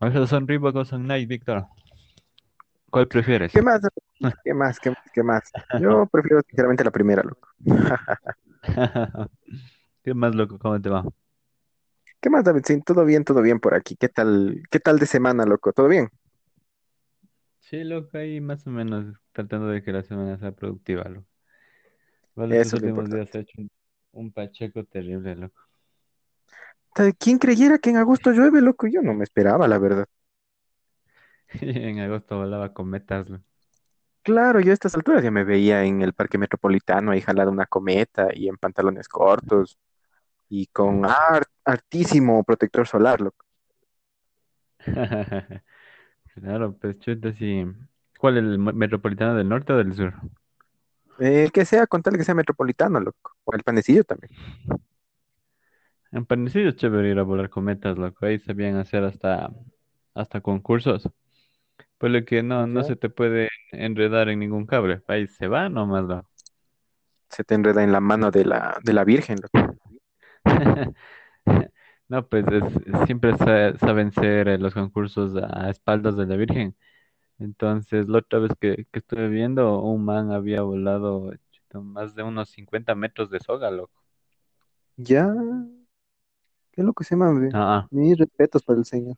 Also The son, Reebok o son Nike, Víctor. ¿Cuál prefieres? ¿Qué más? ¿Qué más? ¿Qué más? ¿Qué más? Yo prefiero sinceramente la primera, loco. ¿Qué más, loco? ¿Cómo te va? ¿Qué más, David? Sí, todo bien, todo bien por aquí. ¿Qué tal? ¿Qué tal de semana, loco? ¿Todo bien? Sí, loco, ahí más o menos tratando de que la semana sea productiva, loco. Vale, estos Eso es lo últimos días importante. he hecho un, un pacheco terrible, loco. ¿Quién creyera que en agosto llueve, loco? Yo no me esperaba, la verdad. En agosto volaba cometas, loco. Claro, yo a estas alturas ya me veía en el Parque Metropolitano ahí jalado una cometa y en pantalones cortos y con har- hartísimo protector solar, loco. Claro, pues chuta, sí. ¿Cuál, el me- metropolitano del norte o del sur? El que sea, con tal que sea metropolitano, loco. O el panecillo también. En Panecillo es chévere ir a volar cometas, loco. Ahí sabían hacer hasta, hasta concursos. Por lo que no, no se te puede enredar en ningún cable. Ahí se va nomás, loco. Se te enreda en la mano de la, de la Virgen, loco. No, pues es- siempre sa- saben ser eh, los concursos a espaldas de la Virgen. Entonces, la otra vez que, que estuve viendo, un man había volado chuta, más de unos 50 metros de soga, loco. Ya, qué loco se llama, ve. Ah. Mis respetos para el señor.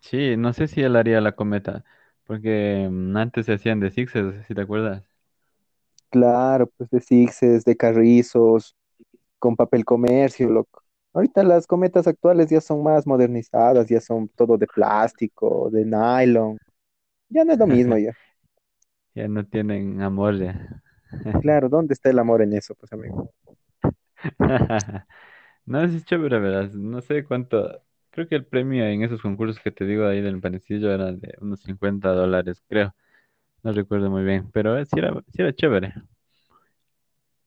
sí, no sé si él haría la cometa, porque mm, antes se hacían de sixes, si te acuerdas. Claro, pues de sixes, de carrizos, con papel comercio, loco. Ahorita las cometas actuales ya son más modernizadas, ya son todo de plástico, de nylon. Ya no es lo mismo ya. Ya no tienen amor ya. Claro, ¿dónde está el amor en eso, pues, amigo? No, es chévere, ¿verdad? No sé cuánto. Creo que el premio en esos concursos que te digo ahí del panecillo era de unos 50 dólares, creo. No recuerdo muy bien, pero sí era, sí era chévere.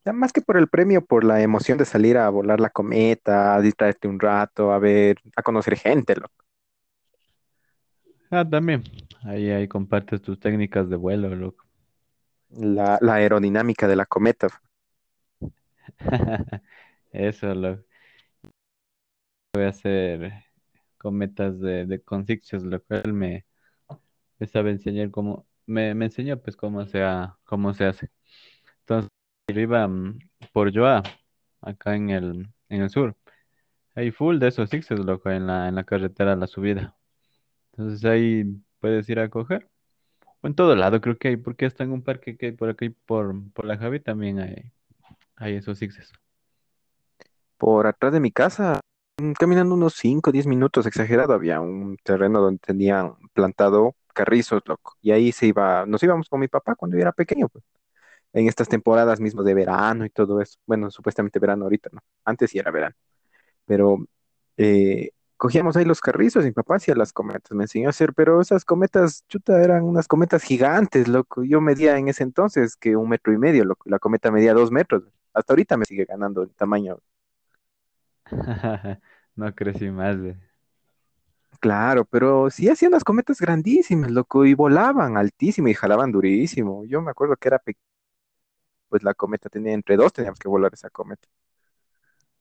Ya más que por el premio, por la emoción de salir a volar la cometa, a distraerte un rato, a ver, a conocer gente, loco. Ah, también. Ahí, ahí compartes tus técnicas de vuelo, loco. La, la aerodinámica de la cometa. Eso, loco. Voy a hacer cometas de, de con lo cual me, me sabe enseñar cómo. Me, me enseñó, pues, cómo se, ha- cómo se hace. Yo iba mm, por Joa, acá en el, en el sur. Hay full de esos sixes, loco, en la, en la carretera la subida. Entonces ahí puedes ir a coger. O en todo lado creo que hay, porque hasta en un parque que hay por aquí, por, la Javi también hay, hay esos sixes. Por atrás de mi casa, mm, caminando unos 5 o 10 minutos, exagerado, había un terreno donde tenían plantado carrizos, loco. Y ahí se iba, nos íbamos con mi papá cuando yo era pequeño, pues, en estas temporadas mismo de verano y todo eso. Bueno, supuestamente verano ahorita, ¿no? Antes sí era verano. Pero eh, cogíamos ahí los carrizos y mi papá hacía las cometas, me enseñó a hacer, pero esas cometas, chuta, eran unas cometas gigantes, loco. Yo medía en ese entonces que un metro y medio, loco. La cometa medía dos metros. Hasta ahorita me sigue ganando el tamaño. No crecí más, güey. Claro, pero sí hacían unas cometas grandísimas, loco, y volaban altísimo y jalaban durísimo. Yo me acuerdo que era pequeño, pues la cometa tenía entre dos, teníamos que volar esa cometa.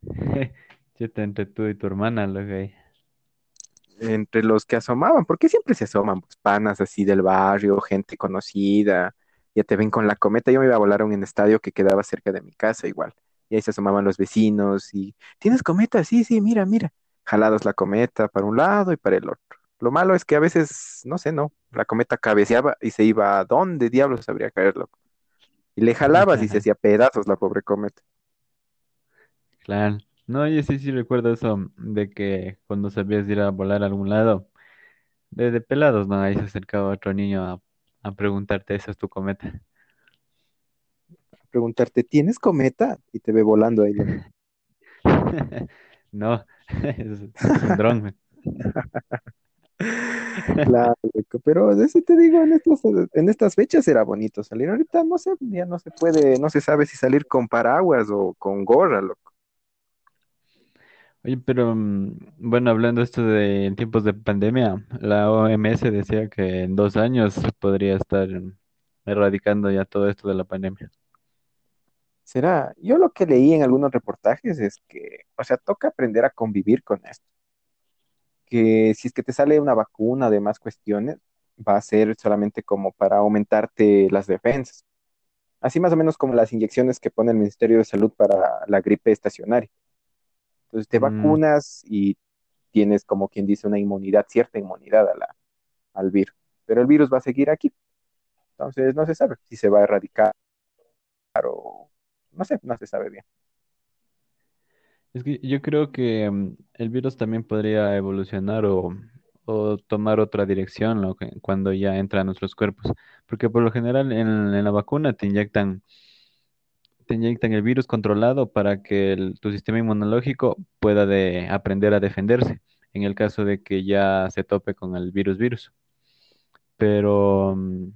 Cheta entre tú y tu hermana, loco, ahí. Entre los que asomaban, porque siempre se asoman, pues panas así del barrio, gente conocida, ya te ven con la cometa. Yo me iba a volar a un estadio que quedaba cerca de mi casa igual, y ahí se asomaban los vecinos y, ¿tienes cometa? Sí, sí, mira, mira. Jalados la cometa para un lado y para el otro. Lo malo es que a veces, no sé, no, la cometa cabeceaba y se iba a dónde diablos sabría caer, loco. Y le jalabas y se hacía pedazos la pobre cometa. Claro. No, yo sí, sí recuerdo eso de que cuando sabías ir a volar a algún lado, de, de pelados, ¿no? Ahí se acercaba otro niño a, a preguntarte, ¿esa es tu cometa? Preguntarte, ¿tienes cometa? Y te ve volando ahí. No, es un dron. Claro, pero de eso te digo, en estas, en estas fechas era bonito salir. Ahorita no sé, ya no se puede, no se sabe si salir con paraguas o con gorra, loco. Oye, pero mm, bueno, hablando esto de en tiempos de pandemia, la OMS decía que en dos años podría estar erradicando ya todo esto de la pandemia. ¿Será? Yo lo que leí en algunos reportajes es que, o sea, toca aprender a convivir con esto. Que si es que te sale una vacuna de más cuestiones, va a ser solamente como para aumentarte las defensas. Así más o menos como las inyecciones que pone el Ministerio de Salud para la gripe estacionaria. Entonces te Mm, vacunas y tienes como quien dice una inmunidad, cierta inmunidad a la, al virus. Pero el virus va a seguir aquí. Entonces no se sabe si se va a erradicar o no sé, no se sabe bien. Es que yo creo que mm, el virus también podría evolucionar o, o tomar otra dirección cuando ya entra a nuestros cuerpos. Porque por lo general en, la vacuna te inyectan, te inyectan el virus controlado para que tu sistema inmunológico pueda de, aprender a defenderse en el caso de que ya se tope con el virus virus. Pero mm,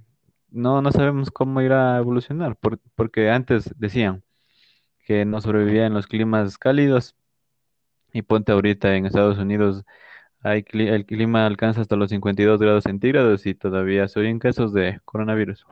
no, no sabemos cómo irá a evolucionar, por- porque antes decían que no sobrevivía en los climas cálidos y ponte ahorita en Estados Unidos Hay el clima alcanza hasta los 52 grados centígrados y todavía se oyen casos de coronavirus.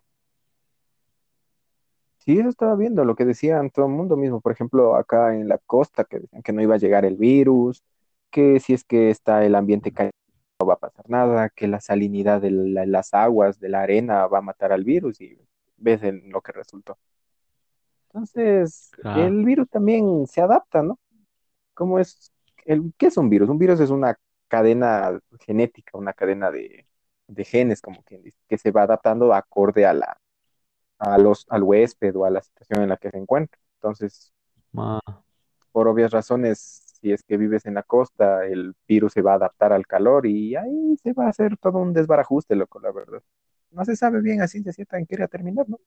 Sí, eso estaba viendo, lo que decían todo el mundo mismo, por ejemplo, acá en la costa, que decían que no iba a llegar el virus, que si es que está el ambiente caliente no va a pasar nada, que la salinidad de la- las aguas, de la arena va a matar al virus y ves en lo que resultó. Entonces, Ah, el virus también se adapta, ¿no? ¿Cómo es? El, ¿qué es un virus? Un virus es una cadena genética, una cadena de, de genes, como quien dice, que se va adaptando acorde a la, a los, al huésped o a la situación en la que se encuentra. Entonces, ah, por obvias razones, si es que vives en la costa, el virus se va a adaptar al calor y ahí se va a hacer todo un desbarajuste, loco, la verdad. No se sabe bien a ciencia cierta en qué a terminar, ¿no?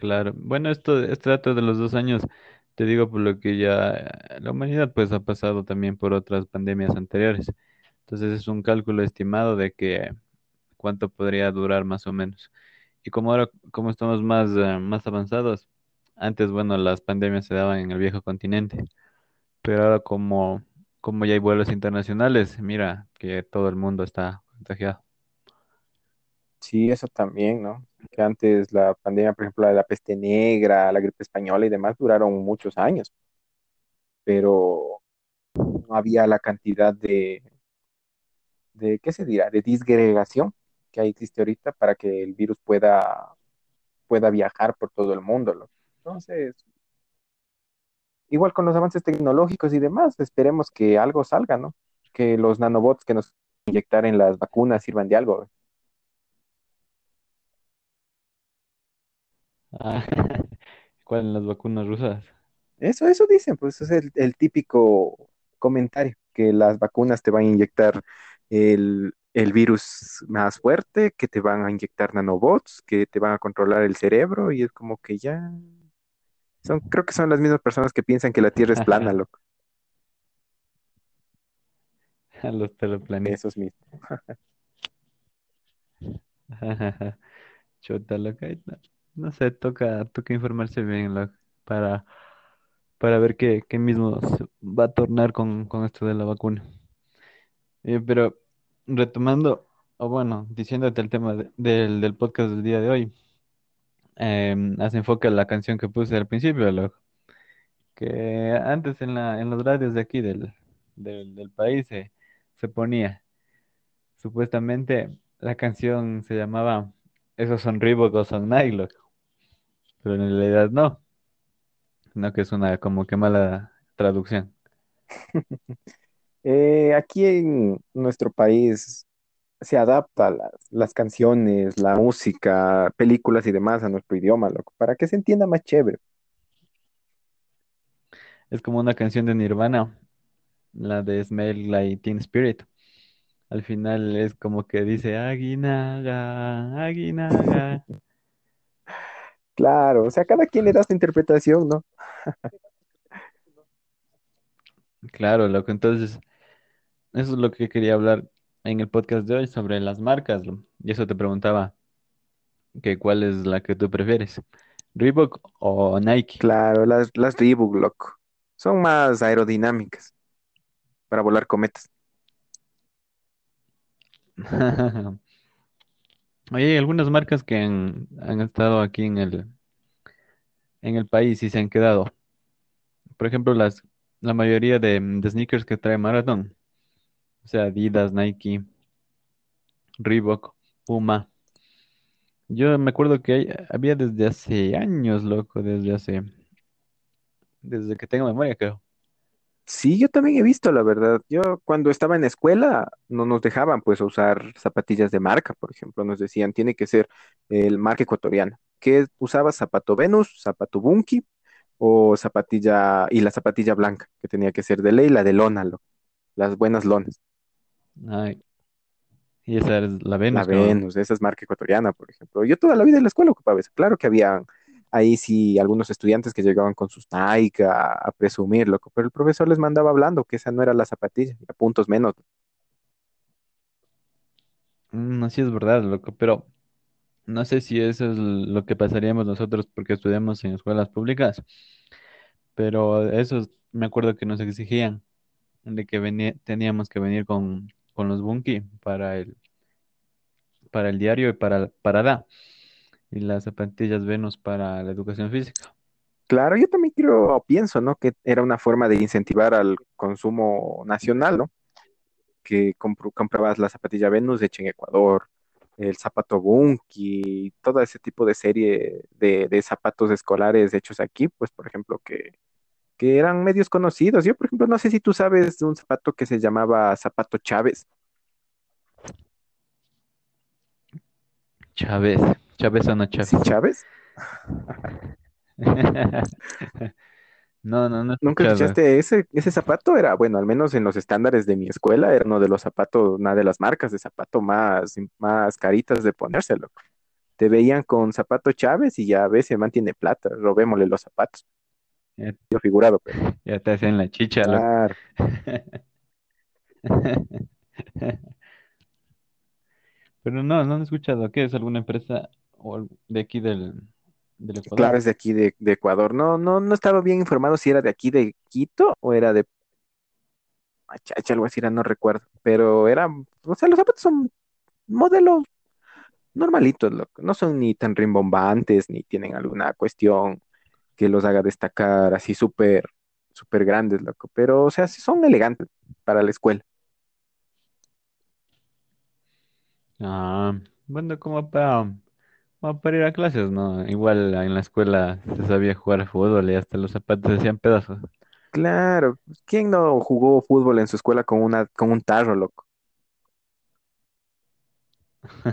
Claro. Bueno, esto, este dato de los dos años, te digo por lo que ya la humanidad pues ha pasado también por otras pandemias anteriores. Entonces es un cálculo estimado de que cuánto podría durar más o menos. Y como ahora, como estamos más, eh, más avanzados, antes, bueno, las pandemias se daban en el viejo continente. Pero ahora como, como ya hay vuelos internacionales, mira que todo el mundo está contagiado. Sí, eso también, ¿no? Que antes la pandemia, por ejemplo, la de la peste negra, la gripe española y demás duraron muchos años, pero no había la cantidad de, de, ¿qué se dirá? De disgregación que existe ahorita para que el virus pueda, pueda viajar por todo el mundo. Entonces, igual con los avances tecnológicos y demás, esperemos que algo salga, ¿no? Que los nanobots que nos inyectar en las vacunas sirvan de algo. Ah, ¿cuál en las vacunas rusas? Eso, eso dicen, pues es el, el típico comentario, que las vacunas te van a inyectar el, el virus más fuerte, que te van a inyectar nanobots, que te van a controlar el cerebro, y es como que ya son, creo que son las mismas personas que piensan que la Tierra es plana, loco. A los terraplanistas. Esos mismos. Chuta, loca. No, sé, toca, toca informarse bien, loco, para, para ver qué, qué mismo se va a tornar con, con esto de la vacuna. Eh, pero retomando, o bueno, diciéndote el tema de- del, del podcast del día de hoy, em, hace enfoque a la canción que puse al principio, loco. que antes en la, en los radios de aquí del, del, país se ponía. Supuestamente la canción se llamaba Esos son Reebok o son loco, pero en realidad no, no que es una como que mala traducción. Eh, aquí en nuestro país se adapta las, las canciones, la música, películas y demás a nuestro idioma, loco, para que se entienda más chévere. Es como una canción de Nirvana, la de Smell Like Teen Spirit. Al final es como que dice Aguinaga, Aguinaga. Claro, o sea, cada quien le da su interpretación, ¿no? Claro, loco, entonces eso es lo que quería hablar en el podcast de hoy sobre las marcas. lo- Y eso te preguntaba que cuál es la que tú prefieres, Reebok o Nike. Claro, las, las Reebok, loco. Son más aerodinámicas para volar cometas. Hay algunas marcas que han, estado aquí en el, en el país y se han quedado. Por ejemplo, las, la mayoría de, sneakers que trae Marathon, o sea, Adidas, Nike, Reebok, Puma. Yo me acuerdo que había desde hace años, loco, desde hace, desde que tengo memoria, creo. Sí, yo también he visto, la verdad. Yo cuando estaba en la escuela no nos dejaban pues usar zapatillas de marca, por ejemplo, nos decían, tiene que ser el marca ecuatoriana. ¿Qué usabas? Zapato Venus, zapato Bunky o zapatilla y la zapatilla blanca, que tenía que ser de ley, la de lona, lo- las buenas lonas. Ay, y esa es la La Venus, creo. Venus, esa es marca ecuatoriana, por ejemplo. Yo toda la vida en la escuela ocupaba eso. Claro que había ahí sí algunos estudiantes que llegaban con sus Nike a, presumir, loco, pero el profesor les mandaba hablando que esa no era la zapatilla, a puntos menos. Mm, así es verdad, loco, pero no sé si eso es lo que pasaríamos nosotros porque estudiamos en escuelas públicas, pero eso es- me acuerdo que nos exigían de que venía, teníamos que venir con, con los Bunky para el, para el diario y para, para la, y las zapatillas Venus para la educación física. Claro, yo también creo, pienso, ¿no? Que era una forma de incentivar al consumo nacional, ¿no? Que comprabas la zapatilla Venus hecha en Ecuador, el zapato Bunky, todo ese tipo de serie de, de zapatos escolares hechos aquí, pues, por ejemplo, que, que eran medios conocidos. Yo, por ejemplo, no sé si tú sabes de un zapato que se llamaba zapato Chávez. Chávez, Chávez o no ¿Sí, Chávez. Chávez? No, no, no ¿Nunca escuchaste ese, ese zapato? Era, bueno, al menos en los estándares de mi escuela, era uno de los zapatos, una de las marcas de zapato más, más caritas de ponérselo. Te veían con zapato Chávez y ya ves, se mantiene plata, robémosle los zapatos. Ya, Yo figurado, pero ya te hacen la chicha, claro, Pero no, no he escuchado. ¿Qué es alguna empresa o de aquí del, del claro, Ecuador? es de aquí de, de Ecuador. No, no, no estaba bien informado si era de aquí de Quito o era de Machacha, algo así, era, no recuerdo. Pero era, o sea, los zapatos son modelos normalitos, loco. No son ni tan rimbombantes, ni tienen alguna cuestión que los haga destacar así súper, súper grandes, loco. Pero, o sea, sí son elegantes para la escuela. Ah, bueno, como para, para ir a clases, ¿no? Igual en la escuela se sabía jugar fútbol y hasta los zapatos se hacían pedazos. Claro, pues, ¿quién no jugó fútbol en su escuela con una, con un tarro, loco?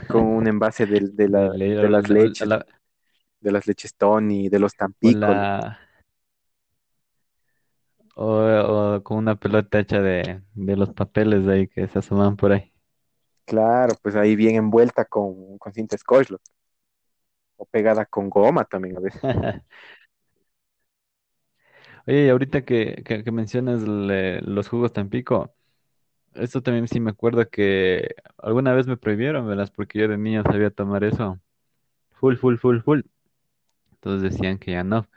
Con un envase de, de De la, de la, las leches, la, de las leches Tony, de los o Tampico, loco. la- o- o con una pelota hecha de, de los papeles ahí que se asoman por ahí. Claro, pues ahí bien envuelta con, con cinta scotch, loco. O pegada con goma también a veces. Oye, y ahorita que, que, que mencionas le- los jugos Tampico, eso también sí me acuerdo que alguna vez me prohibieron, ¿verdad? Porque yo de niño sabía tomar eso. Full, full, full, full. Entonces decían que ya no,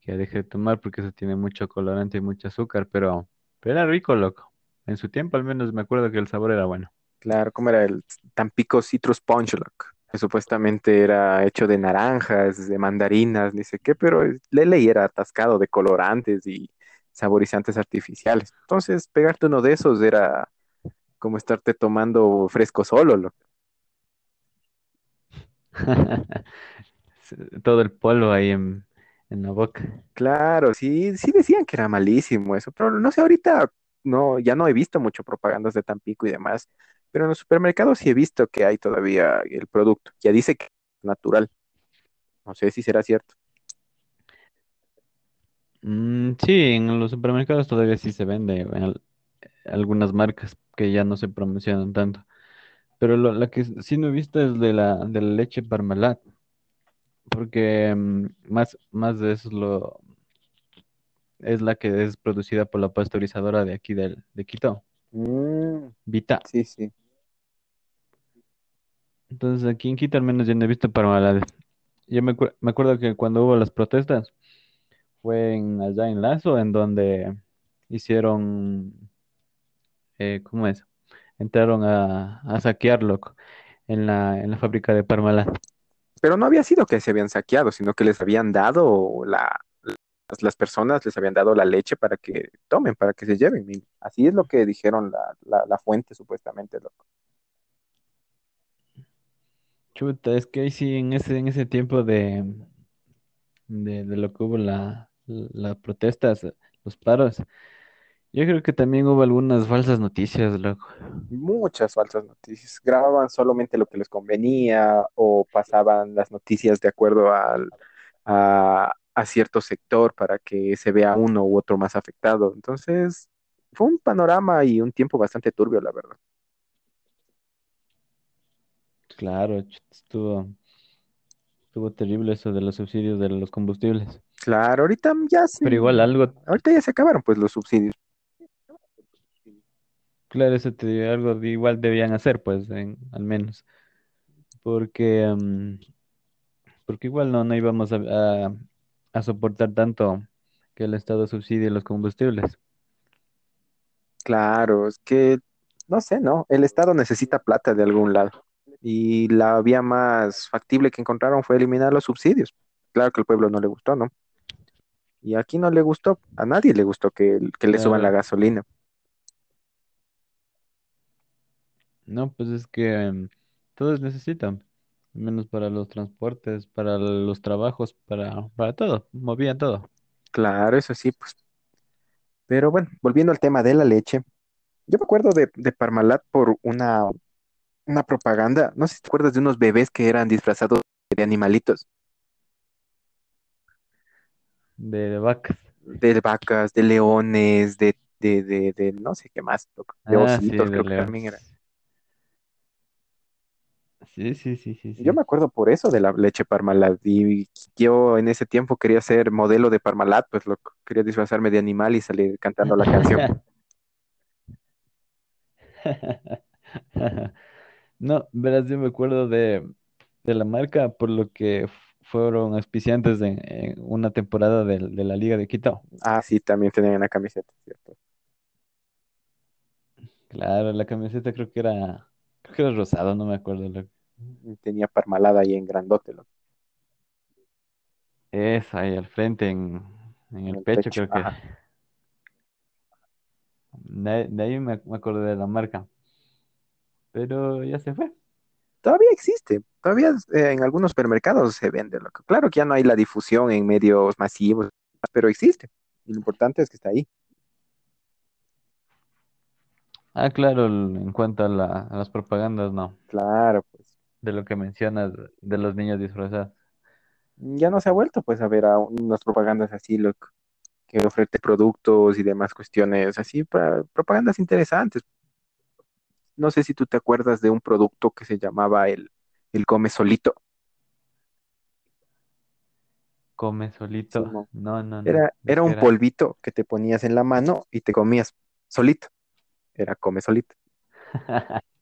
que ya deje de tomar porque eso tiene mucho colorante y mucho azúcar, pero, pero era rico, loco. En su tiempo al menos me acuerdo que el sabor era bueno. Claro, como era el Tampico Citrus Punch, loco, que supuestamente era hecho de naranjas, de mandarinas, ni sé qué, pero el Lele era atascado de colorantes y saborizantes artificiales. Entonces, pegarte uno de esos era como estarte tomando fresco solo. Todo el polvo ahí en, en la boca. Claro, sí, sí decían que era malísimo eso, pero no sé, ahorita no, ya no he visto mucho propagandas de Tampico y demás, pero en los supermercados sí he visto que hay todavía el producto. Ya dice que es natural. No sé si será cierto. Mm, sí, en los supermercados todavía sí se vende en al- algunas marcas que ya no se promocionan tanto. Pero lo- la que sí no he visto es de la, de la leche Parmalat, porque mm, más, más de eso es, lo, es la que es producida por la pasteurizadora de aquí del, de Quito, Mm, Vita. sí, sí. Entonces aquí en Quito al menos yo no he visto Parmalat. Yo me, me acuerdo que cuando hubo las protestas fue en, allá en Lazo, en donde hicieron, eh, ¿cómo es? Entraron a, a saquearlo en la, en la fábrica de Parmalat. Pero no había sido que se habían saqueado, sino que les habían dado la, las, personas, les habían dado la leche para que tomen, para que se lleven. Así es lo que dijeron la, la, la fuente, supuestamente, loco. Chuta, es que ahí sí, en ese, en ese tiempo de, de, de lo que hubo la, las protestas, los paros, yo creo que también hubo algunas falsas noticias, loco. Muchas falsas noticias. Grababan solamente lo que les convenía o pasaban las noticias de acuerdo al, a, a cierto sector para que se vea uno u otro más afectado. Entonces, fue un panorama y un tiempo bastante turbio, la verdad. Claro, estuvo, estuvo terrible eso de los subsidios de los combustibles. Claro, ahorita ya se, Pero igual algo, ahorita ya se acabaron pues los subsidios. claro, eso te digo, algo de igual debían hacer, pues, en- al menos. Porque, mm, porque igual no, no íbamos a, a, a soportar tanto que el Estado subsidie los combustibles. Claro, es que, no sé, ¿no? El Estado necesita plata de algún lado. Y la vía más factible que encontraron fue eliminar los subsidios. Claro que al pueblo no le gustó, ¿no? Y aquí no le gustó, a nadie le gustó que, que le suban la gasolina. No, pues es que mm, todos necesitan, menos para los transportes, para los trabajos, para, para todo, movían todo. Claro, eso sí, pues. Pero bueno, volviendo al tema de la leche, yo me acuerdo de, de Parmalat por una, una propaganda, no sé si te acuerdas de unos bebés que eran disfrazados de animalitos, De, vacas. de vacas, de leones, de, de, de, de no sé qué más, loco, de Ah, sí, ositos, de creo que también era. Sí, sí, sí, sí, Yo me acuerdo por eso de la leche Parmalat y yo en ese tiempo quería ser modelo de Parmalat, pues loco, quería disfrazarme de animal y salir cantando la canción. No, verás, yo me acuerdo de, de la marca por lo que fueron auspiciantes en, en una temporada de, la Liga de Quito. Ah, sí, también tenían una camiseta, ¿cierto? Claro, la camiseta creo que era, creo que era rosado, no me acuerdo. lo- Y tenía Parmalat ahí en grandote, loco, Esa ahí al frente en, en el el pecho pecho. creo que. De, de ahí me, me acordé de la marca, pero ya se fue. Todavía existe, todavía eh, en algunos supermercados se vende, loco. Claro que ya no hay la difusión en medios masivos, pero existe. Y lo importante es que está ahí. Ah, claro, en cuanto a, la- a las propagandas, no. Claro, pues De lo que mencionas de los niños disfrazados. ya no se ha vuelto pues a ver a unas propagandas así, loco, que ofrece productos y demás cuestiones así, para propagandas interesantes. No sé si tú te acuerdas de un producto que se llamaba el, el Come Solito. Come solito. No, no, no. Era, ¿De era un era? polvito que te ponías en la mano y te comías solito. Era Come Solito.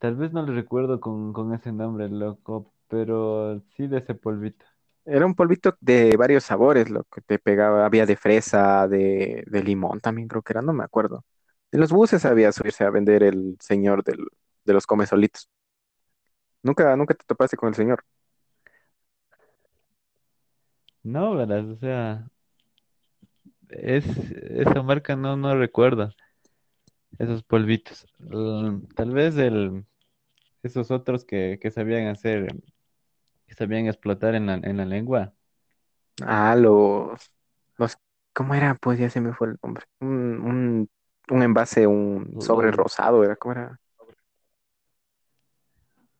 Tal vez no lo recuerdo con, con ese nombre, loco, pero sí de ese polvito. Era un polvito de varios sabores, lo que te pegaba, había de fresa, de, de limón también creo que era, no me acuerdo. En los buses había subirse a vender el señor del, de los come solitos. Nunca, nunca te topaste con el señor. No, verás, o sea, es esa marca no, no recuerdo esos polvitos. Mm, Tal vez el, esos otros que, que sabían hacer, que sabían explotar en la, en la lengua. Ah, los, los, ¿cómo era? Pues ya se me fue el nombre. Un, un, un envase, un sobre rosado, era, ¿cómo era?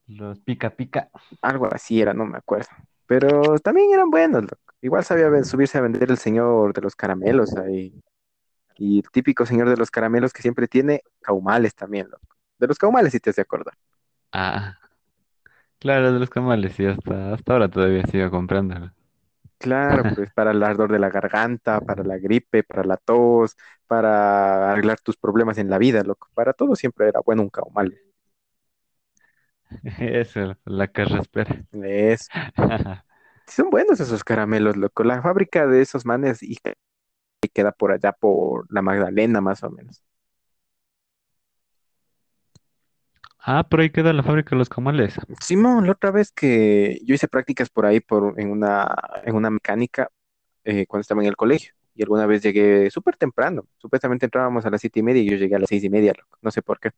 los pica pica. Algo así era, no me acuerdo. Pero también eran buenos, loco. Igual sabía ven- subirse a vender el señor de los caramelos ahí. Y el típico señor de los caramelos que siempre tiene caumales también, loco. De los caumales sí te has de acordar. Ah, claro, de los camales, sí, hasta, hasta ahora todavía sigo comprándolo. Claro, pues para el ardor de la garganta, para la gripe, para la tos, para arreglar tus problemas en la vida, loco. Para todo siempre era bueno un caumal. Eso, la carraspera. Es, Son buenos esos caramelos, loco. La fábrica de esos manes y queda por allá por la Magdalena, más o menos. Ah, por ahí queda la fábrica de los comales. Simón, la otra vez que yo hice prácticas por ahí por, en una, en una mecánica eh, cuando estaba en el colegio. Y alguna vez llegué súper temprano. Supuestamente entrábamos a las siete y media y yo llegué a las seis y media, loco. No sé por qué.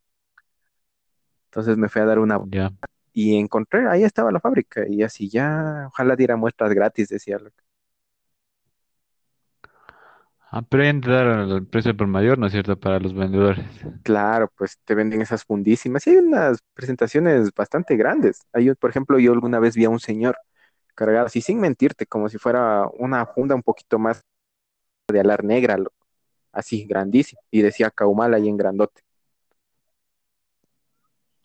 Entonces me fui a dar una Ya. y encontré, ahí estaba la fábrica. Y así ya, ojalá diera muestras gratis, decía, loco. Ah, pero ahí han de dar el precio por mayor, ¿no es cierto? Para los vendedores. Claro, pues te venden esas fundísimas. Y hay unas presentaciones bastante grandes. Hay, un- por ejemplo, yo alguna vez vi a un señor cargado, así sin mentirte, como si fuera una funda un poquito más de alar negra. Así, grandísimo. Y decía Caumal ahí en grandote.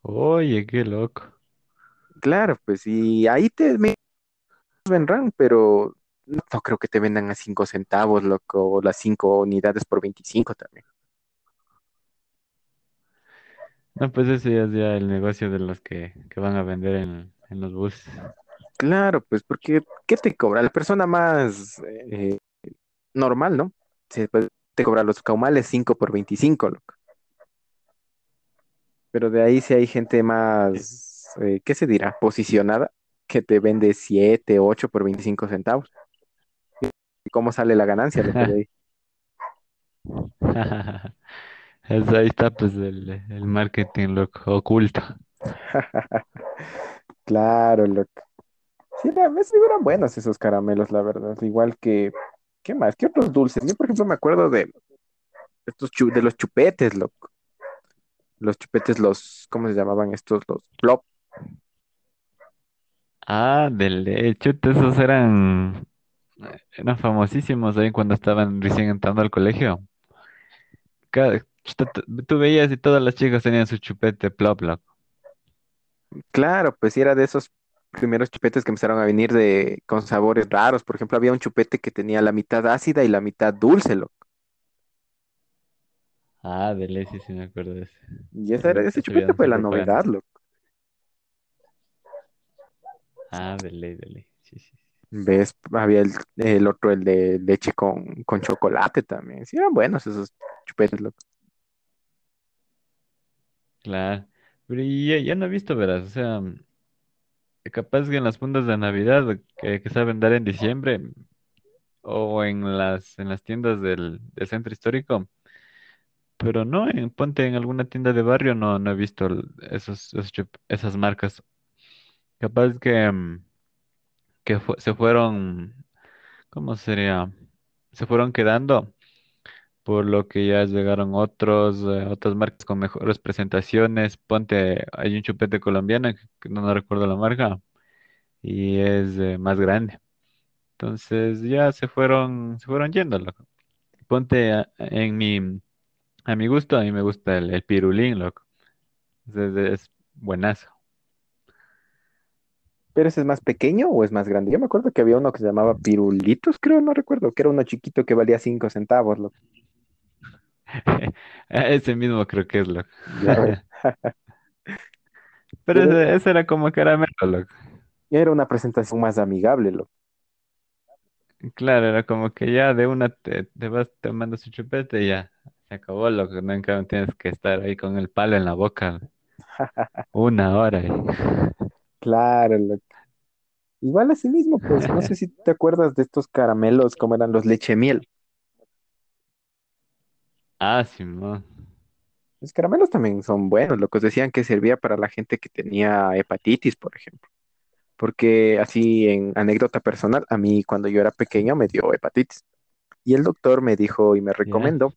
Oye, qué loco. Claro, pues, y ahí te vendrán, pero no, creo que te vendan a cinco centavos, loco, o las cinco unidades por 25 también. No, pues ese ya es ya el negocio de los que, que van a vender en, en los buses. Claro, pues, porque, ¿qué te cobra? La persona más eh, normal, ¿no? Se puede- te cobra los caumales 5 por 25, loco. Pero de ahí sí hay gente más, eh, ¿qué se dirá? Posicionada, que te vende 7, 8 por 25 centavos. ¿Y cómo sale la ganancia, loco, de ahí? Es- ahí está pues el, el marketing loco, oculto. Claro, loco. Sí, la vez sí eran buenos esos caramelos, la verdad. Igual que, ¿qué más? ¿Qué otros dulces? Yo, por ejemplo, me acuerdo de estos chu- de los chupetes, loco. Los chupetes, los, ¿cómo se llamaban estos? Los plop. Ah, de leche, esos eran, eran famosísimos ahí cuando estaban recién entrando al colegio. Cada, tú tú veías y todas las chicas tenían su chupete plop, loco. Claro, pues sí era de esos primeros chupetes que empezaron a venir de, con sabores raros. Por ejemplo, había un chupete que tenía la mitad ácida y la mitad dulce, loco. Ah, de leche, sí sí me acuerdo de ese. Y ese, era, Ese chupete fue la novedad, loco. Ah, de ley, de ley. Sí, sí. ¿Ves? Había el, el otro, el de leche con, con chocolate también. Sí, eran buenos esos chupetes, loco. Claro. Pero ya, ya no he visto, verás. O sea, capaz que en las fundas de Navidad que, que saben dar en diciembre o en las, en las tiendas del, del centro histórico. Pero no, ponte en alguna tienda de barrio, no, no he visto esos, esos esas marcas. Capaz que, mm, que fu- se fueron, ¿cómo sería? Se fueron quedando, por lo que ya llegaron otros, eh, otras marcas con mejores presentaciones. Ponte, hay un chupete colombiano, que, no, recuerdo la marca, y es eh, más grande. Entonces ya se fueron, se fueron yendo, loco. Ponte a- en mi, a mi gusto, a mí me gusta el, el pirulín, loco. Es, es buenazo. ¿Pero ese es más pequeño o es más grande? Yo me acuerdo que había uno que se llamaba Pirulitos, creo, no recuerdo, que era uno chiquito que valía 5 centavos, loco. Ese mismo creo que es, ves. Pero ese, ese era como caramelo, loco. era una presentación más amigable, loco. Claro, era como que ya de una te, te vas tomando su chupete y ya. Se acabó, loco. Cambio tienes que estar ahí con el palo en la boca una hora. Claro, loco. Igual así mismo, pues, no sé si te acuerdas de estos caramelos, como eran los leche miel. Ah, Simón. Los caramelos también son buenos, locos. Decían que servía para la gente que tenía hepatitis, por ejemplo. Porque así, en anécdota personal, a mí cuando yo era pequeño me dio hepatitis. Y el doctor me dijo y me recomendó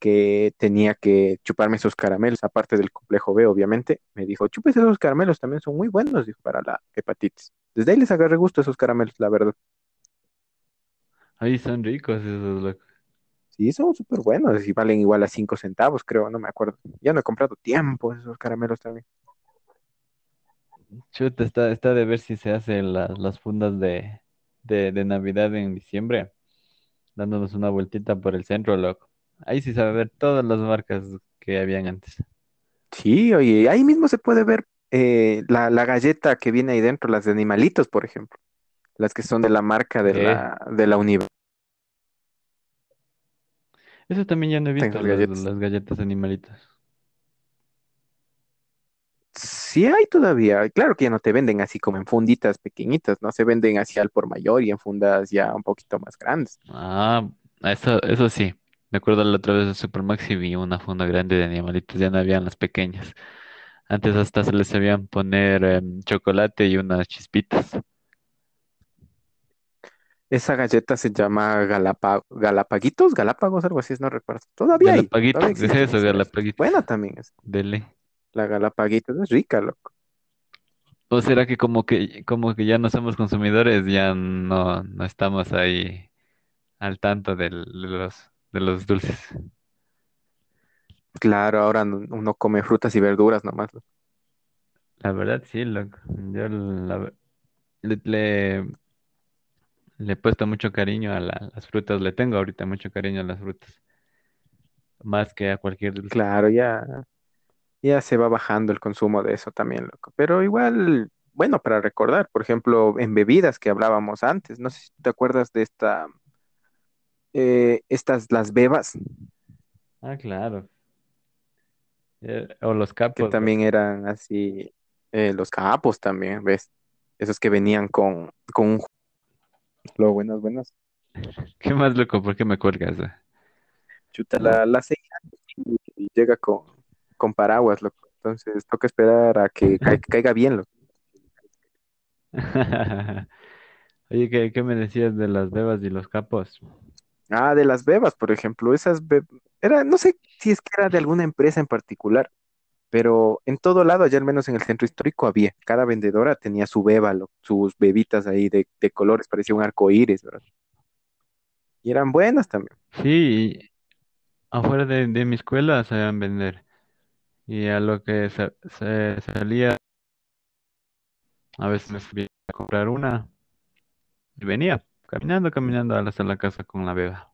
que tenía que chuparme esos caramelos, aparte del complejo B, obviamente. Me dijo, chupes esos caramelos, también son muy buenos, dijo, para la hepatitis. Desde ahí les agarré gusto a esos caramelos, la verdad. Ahí son ricos esos, loco. Sí, son súper buenos y valen igual a 5 centavos, creo, no me acuerdo. Ya no he comprado tiempo esos caramelos también. Chuta, está, está de ver si se hacen las, las fundas de, de, de Navidad en diciembre, dándonos una vueltita por el centro, loco. Ahí sí se va a ver todas las marcas que habían antes. Sí, oye, ahí mismo se puede ver eh, la, la galleta que viene ahí dentro, las de animalitos, por ejemplo. las que son de la marca de ¿Qué? la, de la Univ- Eso también ya no he visto, las, galletas. las galletas animalitas. Sí hay todavía, claro que ya no te venden así como en funditas pequeñitas, ¿no? Se venden así al por mayor y en fundas ya un poquito más grandes. Ah, eso, eso sí. Me acuerdo la otra vez en Supermaxi vi una funda grande de animalitos, ya no habían las pequeñas. Antes hasta se les sabían poner em, chocolate y unas chispitas. Esa galleta se llama Galapa- Galapaguitos, Galápagos, algo así, no recuerdo. Todavía hay, Galapaguitos, todavía es eso. Galapaguitos. Buena también es. De ley. La Galapaguitos es rica, loco. ¿O será que como que como que ya no somos consumidores, ya no, no estamos ahí al tanto del- de los de los dulces? Claro, ahora no- uno come frutas y verduras nomás. loco. La verdad sí, loco. Yo la le, le, le he puesto mucho cariño a la- las frutas, le tengo ahorita mucho cariño a las frutas, más que a cualquier dulce. Claro, ya, ya se va bajando el consumo de eso también, loco. Pero igual, bueno, para recordar, por ejemplo, en bebidas que hablábamos antes, no sé si te acuerdas de esta, eh, estas, las bebas, Ah, claro. Eh, o los que capos, loco. también eran así, eh, los capos también, ¿ves? Esos que venían con, con un... Lo buenas, buenas. ¿Qué más, loco? ¿Por qué me cuelgas? eh? Chuta, la, la señal y llega con, con paraguas, loco. Entonces toca esperar a que ca- caiga bien, loco. Oye, ¿qué, qué me decías de las bebas y los capos? Ah, de las bebas, por ejemplo, esas be- era, no sé si es que era de alguna empresa en particular, pero en todo lado, allá al menos en el centro histórico había, cada vendedora tenía su beba, lo- sus bebitas ahí de, de colores, parecía un arco iris, ¿verdad? Y eran buenas también. Sí, afuera de, de mi escuela sabían vender. Y a lo que se salía, a veces me subía a comprar una y venía caminando, caminando hasta la casa con la beba.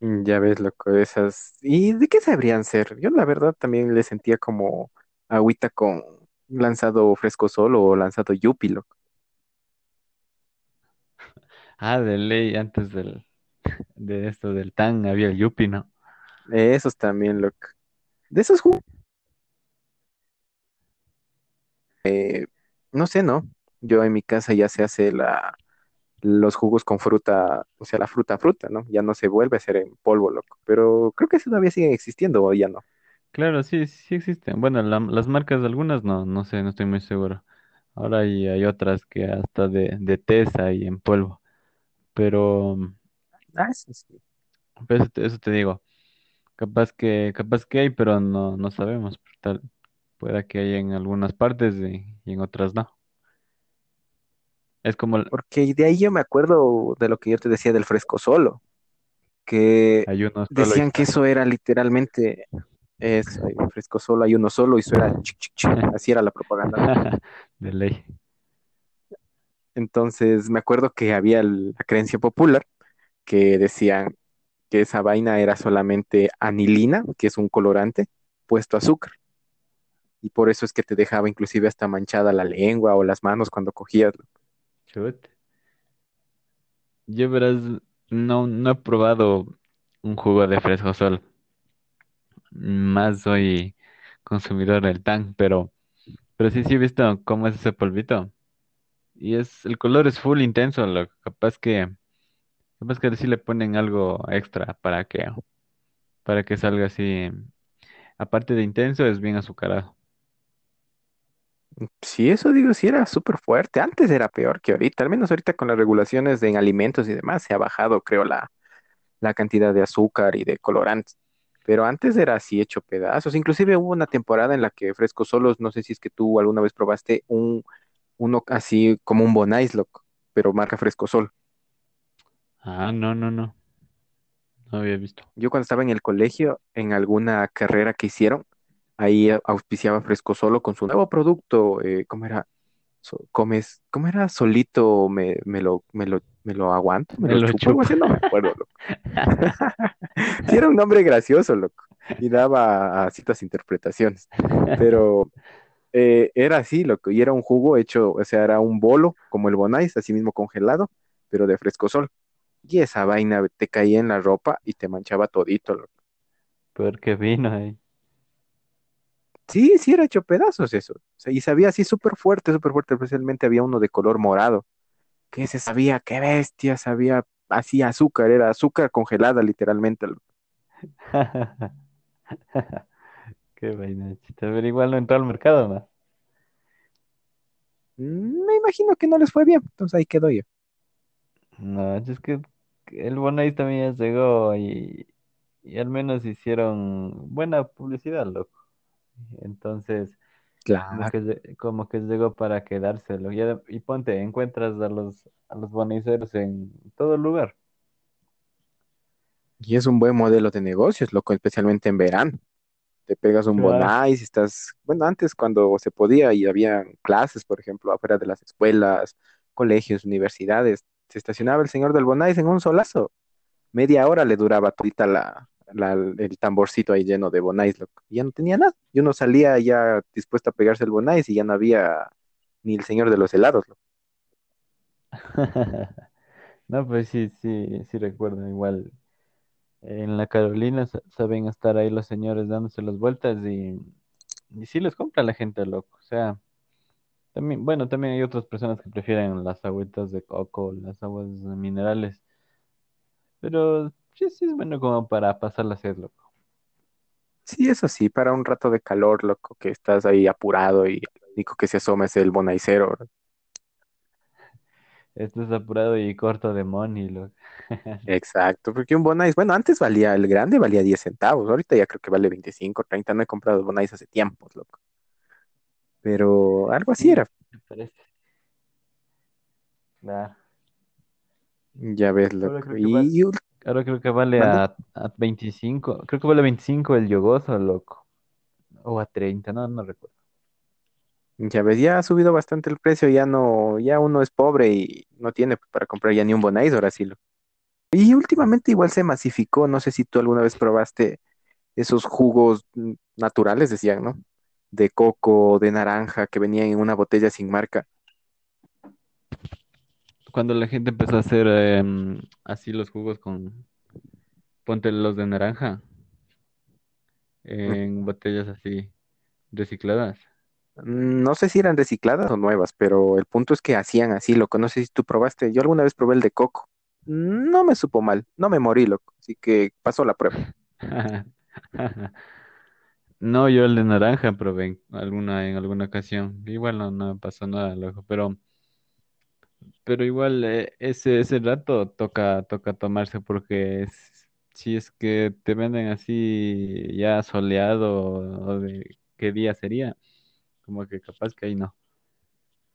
Mm, Ya ves, loco, esas. ¿Y de qué sabrían ser? Yo la verdad también le sentía como agüita con lanzado fresco solo o lanzado yupi, loco. Ah, de ley, antes del, de esto del tan había el yupi, ¿no? Esos también, loco. De esos jugos, no sé, ¿no? Yo en mi casa ya se hace la, los jugos con fruta, o sea, la fruta fruta, ¿no? Ya no se vuelve a hacer en polvo, loco. Pero creo que todavía siguen existiendo o ya no. Claro, sí, sí existen. Bueno, la- las marcas algunas no, no sé, no estoy muy seguro. Ahora hay, hay otras que hasta de, de tesa y en polvo. Pero, Ah, eso sí. pero eso te, eso te digo, capaz que, capaz que hay, pero no, no sabemos. Tal, pueda que haya en algunas partes y, y en otras no. Es como el- Porque de ahí yo me acuerdo de lo que yo te decía del fresco solo, que hay uno solo y decían que eso era literalmente hay un fresco solo, hay uno solo y eso era. Así era la propaganda. de ley. Entonces me acuerdo que había la creencia popular que decían que esa vaina era solamente anilina, que es un colorante, puesto azúcar. Y por eso es que te dejaba inclusive hasta manchada la lengua o las manos cuando cogías. Yo verás, no, no he probado un jugo de fresco sol. Más soy consumidor del tan, pero, pero sí, sí he visto cómo es ese polvito. Y es, el color es full intenso, lo capaz que, capaz que sí le ponen algo extra para que, para que salga así. Aparte de intenso, es bien azucarado. Sí, eso digo, sí era súper fuerte. Antes era peor que ahorita, al menos ahorita con las regulaciones en alimentos y demás, se ha bajado, creo, la, la cantidad de azúcar y de colorantes. Pero antes era así hecho pedazos. Inclusive hubo una temporada en la que Fresco Solos, no sé si es que tú alguna vez probaste un, uno así como un Bonais, loco, pero marca Fresco Sol. Ah, no, no, no. No había visto. Yo cuando estaba en el colegio, en alguna carrera que hicieron, ahí auspiciaba Fresco Solo con su nuevo producto, eh, ¿cómo era? So- comes, ¿cómo era? Solito me, me lo, me lo, me lo aguanto, me Me lo lo chupo, algo chupo. así, no me acuerdo, loco. Sí, era un nombre gracioso, loco, y daba a ciertas interpretaciones, pero Eh, era así, loco, y era un jugo hecho, o sea, era un bolo, como el Bonais, así mismo congelado, pero de frescosol. Y esa vaina te caía en la ropa y te manchaba todito, loco. Peor que vino ahí. Sí, sí, era hecho pedazos eso. O sea, y sabía así súper fuerte, súper fuerte, especialmente había uno de color morado, que se sabía, qué bestia, sabía así azúcar, era azúcar congelada literalmente. Qué vaina, chita. Pero igual no entró al mercado, ¿no? Mm, Me imagino que no les fue bien, entonces ahí quedó yo. No, es que el Bonais también ya llegó y, y al menos hicieron buena publicidad, loco. Entonces, como Claro. que, lle- como que llegó para quedárselo. Y, ponte, encuentras a los, a los en todo lugar. Y es un buen modelo de negocios, loco, especialmente en verano. Te pegas un Claro. bonais estás, bueno, antes cuando se podía y había clases, por ejemplo, afuera de las escuelas, colegios, universidades, se estacionaba el señor del bonais en un solazo. Media hora le duraba todita la, el tamborcito ahí lleno de bonais, ya no tenía nada. Y uno salía ya dispuesto a pegarse el bonais y ya no había ni el señor de los helados. No, pues sí, sí, sí recuerdo. Igual en la Carolina sa- saben estar ahí los señores dándose las vueltas y, y sí les compra la gente, loco. O sea, también, bueno, también hay otras personas que prefieren las agüitas de coco, las aguas minerales, pero sí, sí es bueno como para pasar la sed, loco. Sí, eso sí, para un rato de calor, loco, que estás ahí apurado y lo único que se asoma es el bonaicero. ¿verdad? Esto es apurado y corto de money, loco. Exacto, porque un bonais, bueno, antes valía, el grande valía 10 centavos, ahorita ya creo que vale 25, 30, no he comprado bonais hace tiempos, loco. Pero algo así Sí, era, me parece. Claro. ya ves, loco. Y, ahora creo que vale ¿mande? a, a 25, creo que vale 25 el yogoso, loco. O a 30, no, no recuerdo. Ya ves, ya ha subido bastante el precio, ya no, ya uno es pobre y no tiene para comprar ya ni un bonais, ahora sí. lo- Y últimamente igual se masificó, no sé si tú alguna vez probaste esos jugos naturales, decían, ¿no? De coco, de naranja, que venían en una botella sin marca. Cuando la gente empezó a hacer em, así los jugos con, ponte los de naranja, en botellas así recicladas. Mm, No sé si eran recicladas o nuevas, pero el punto es que hacían así, loco. No sé si tú probaste. Yo alguna vez probé el de coco. No me supo mal, no me morí, loco. Así que pasó la prueba. No, yo el de naranja probé en alguna, en alguna ocasión. Igual no, no me pasó nada, loco, pero, pero igual eh, ese, ese rato toca, toca tomarse porque es- si es que te venden así ya soleado o de qué día sería, como que capaz que ahí no.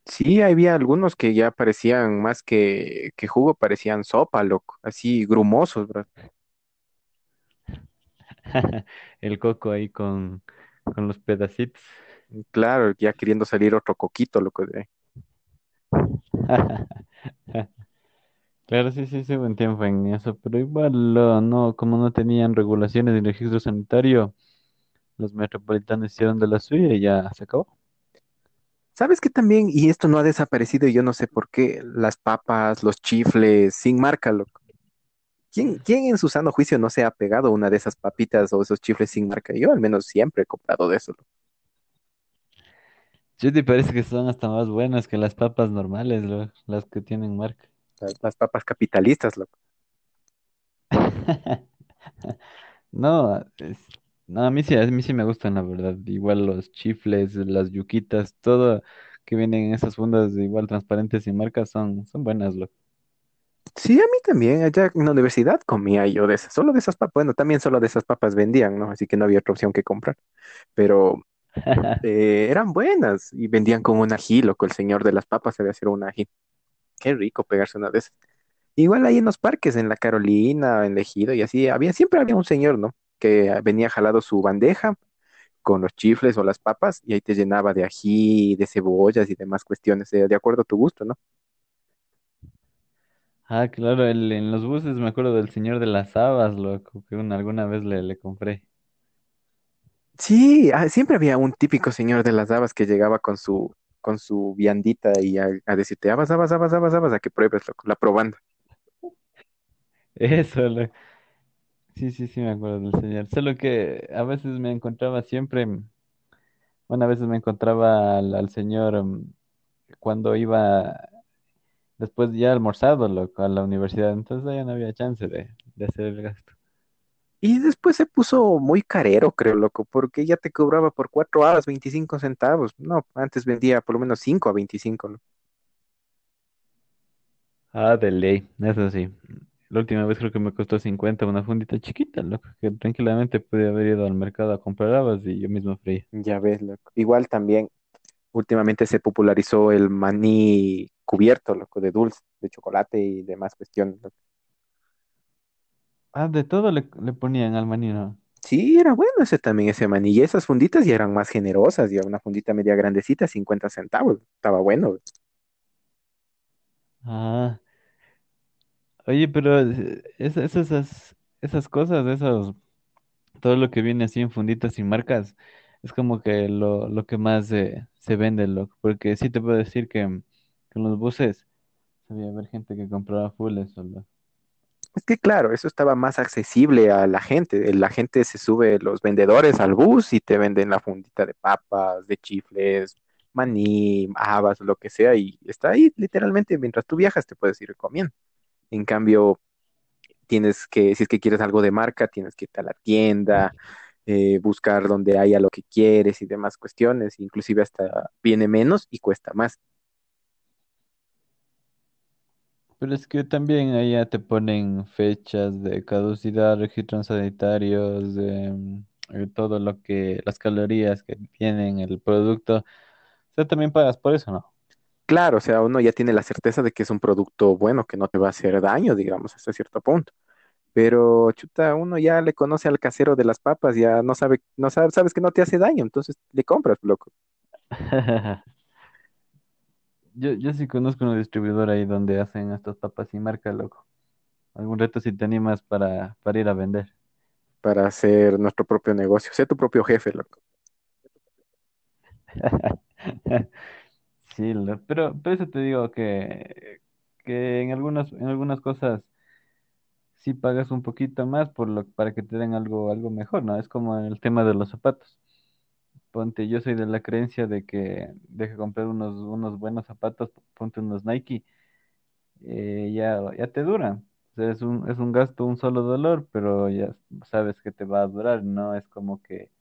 Sí, había algunos que ya parecían más que, que jugo, parecían sopa, loco. Así grumosos, bro. El coco ahí con, con los pedacitos. Claro, ya queriendo salir otro coquito, loco. De... Claro, sí, sí, sí, buen tiempo en eso, pero igual no, como no tenían regulaciones ni registro sanitario, los metropolitanos hicieron de la suya y ya se acabó. ¿Sabes qué también? Y esto no ha desaparecido, y yo no sé por qué. Las papas, los chifles, sin marca, loco. ¿Quién, quién en su sano juicio no se ha pegado una de esas papitas o esos chifles sin marca? Yo al menos siempre he comprado de eso. ¿Sí te parece que son hasta más buenas que las papas normales, lo- las que tienen marca? Las, las papas capitalistas, loco. No, es- no, a mí sí, a mí sí me gustan, la verdad. Igual los chifles, las yuquitas, todo que vienen en esas fundas igual transparentes y marcas son, son buenas, loco. Sí, a mí también. Allá en la universidad comía yo de esas, solo de esas papas. Bueno, también solo de esas papas vendían, ¿no? Así que no había otra opción que comprar. Pero eh, eran buenas y vendían con un ají, loco. El señor de las papas sabía hacer un ají. Qué rico pegarse una de esas. Igual ahí en los parques, en la Carolina, en Ejido y así, había, siempre había un señor, ¿no? Que venía jalado su bandeja con los chifles o las papas y ahí te llenaba de ají, de cebollas y demás cuestiones, eh, de acuerdo a tu gusto, ¿no? Ah, claro, el, en los buses me acuerdo del señor de las habas, loco, que una, alguna vez le, le compré. Sí, ah, siempre había un típico señor de las habas que llegaba con su, con su viandita y a, decirte, habas, habas, habas, habas, habas, a que pruebes la probando. Eso, lo- sí, sí, sí, me acuerdo del señor. Solo que a veces me encontraba siempre, bueno, a veces me encontraba al, al señor mm, cuando iba después ya almorzado, loco, a la universidad, entonces ya no había chance de, de hacer el gasto. Y después se puso muy carero, creo, loco, porque ya te cobraba por cuatro horas 25 centavos. No, antes vendía por lo menos 5 a 25, ¿no? Ah, de ley, eso sí. La última vez creo que me costó 50 una fundita chiquita, loco, que tranquilamente podía haber ido al mercado a comprar habas y yo mismo freía. Ya ves, loco. Igual también últimamente se popularizó el maní cubierto, loco, de dulce, de chocolate y demás cuestiones, loco. Ah, de todo le, le ponían al maní, ¿no? Sí, era bueno ese también, ese maní. Y esas funditas ya eran más generosas, ya una fundita media grandecita, 50 centavos. Estaba bueno. Ah, oye, pero es- es- esas, esas cosas, esos, todo lo que viene así en funditas y marcas, es como que lo, lo que más eh, se vende, loco, porque sí te puedo decir que, en los buses sabía haber gente que compraba full eso, loco. Es que claro, eso estaba más accesible a la gente. La gente se sube, los vendedores al bus y te venden la fundita de papas, de chifles, maní, habas, lo que sea, y está ahí literalmente mientras tú viajas te puedes ir comiendo. En cambio, tienes que, si es que quieres algo de marca, tienes que irte a la tienda, eh, buscar donde haya lo que quieres y demás cuestiones. Inclusive hasta viene menos y cuesta más. Pero es que también allá te ponen fechas de caducidad, registros sanitarios, de, mm, eh, todo lo que, las calorías que tienen el producto. O sea, también pagas por eso, ¿no? Claro, o sea, uno ya tiene la certeza de que es un producto bueno, que no te va a hacer daño, digamos, hasta cierto punto. Pero, chuta, uno ya le conoce al casero de las papas, ya no sabe, no sabe, sabes que no te hace daño, entonces le compras, loco. Yo, yo sí conozco una distribuidora ahí donde hacen estas papas sin marca, loco. Algún reto si te animas para, para ir a vender. para hacer nuestro propio negocio. Sé tu propio jefe, loco. Sí, lo- pero, pero eso te digo que, que en algunas, en algunas cosas sí pagas un poquito más por lo, para que te den algo, algo mejor, ¿no? Es como el tema de los zapatos. Ponte, yo soy de la creencia de que deje comprar unos, unos buenos zapatos, ponte unos Nike, eh, ya, ya te duran. O sea, es un, es un gasto, un solo dolor, pero ya sabes que te va a durar, no es como que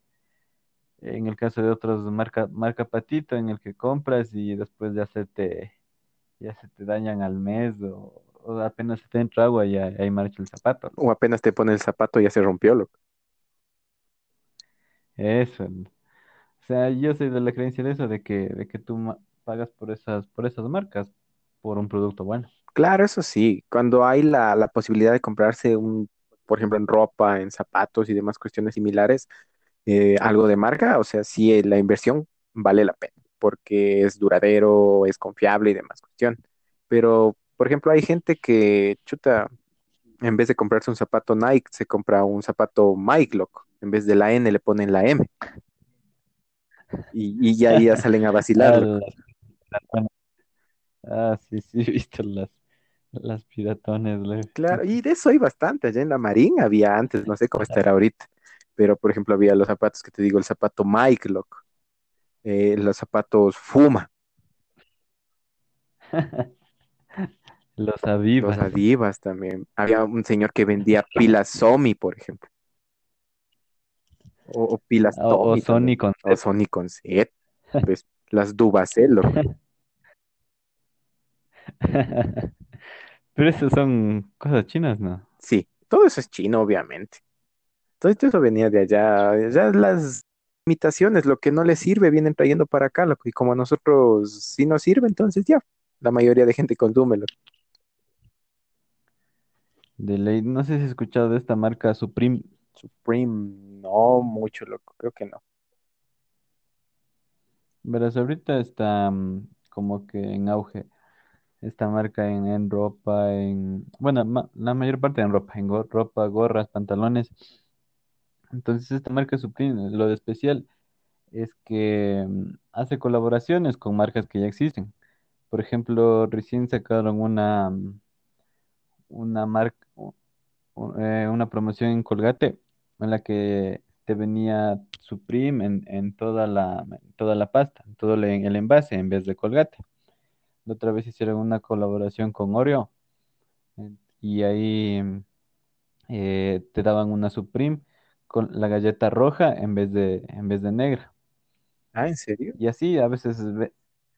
en el caso de otros marca, marca Patito, en el que compras y después ya se te, ya se te dañan al mes o, o apenas se te entra agua y ahí marcha el zapato. O apenas te pone el zapato y ya se rompió, loco. Eso. O sea, yo soy de la creencia de eso, de que, de que tú pagas por esas, por esas marcas, por un producto bueno. Claro, eso sí, cuando hay la, la posibilidad de comprarse un, por ejemplo, en ropa, en zapatos y demás cuestiones similares, eh, algo de marca, o sea, sí, eh, la inversión vale la pena, porque es duradero, es confiable y demás cuestión. Pero, por ejemplo, hay gente que, chuta, en vez de comprarse un zapato Nike, se compra un zapato Mike, loco. En vez de la N le ponen la M. Y, y ya, ya salen a vacilar, Ah, sí, sí, he visto las, las piratones. le- Claro, y de eso hay bastante. Allá en la Marina había antes, no sé cómo estará ahorita. Pero, por ejemplo, había los zapatos que te digo, el zapato Mike, loco. eh, los zapatos Fuma, Los los Avivas. Adivas también. Había un señor que vendía pilas Somi, por ejemplo. O, o pilas O, o Sony con O Z. Sony con Z. Pues, las Dubacel, loco. Pero esas son cosas chinas, ¿no? Sí, todo eso es chino, obviamente. Todo esto eso venía de allá. Ya las imitaciones, lo que no les sirve, vienen trayendo para acá. Y como a nosotros sí nos sirve, entonces ya, la mayoría de gente consume, loco. De ley. No sé si has escuchado de esta marca Supreme. Supreme, no mucho, loco. Creo que no. Verás, ahorita está mm, como que en auge esta marca en, en ropa, en... Bueno, la mayor parte en ropa, en ropa, gorras, pantalones. Entonces esta marca Supreme, lo de especial es que mm, hace colaboraciones con marcas que ya existen. Por ejemplo, recién sacaron una, mm, una marca, una promoción en Colgate en la que te venía Supreme en, en toda la, en toda la pasta, en todo el, el envase en vez de Colgate. La otra vez hicieron una colaboración con Oreo eh, y ahí mm, eh, te daban una Supreme con la galleta roja en vez de, en vez de negra. Ah, ¿en serio? Y así a veces, ve-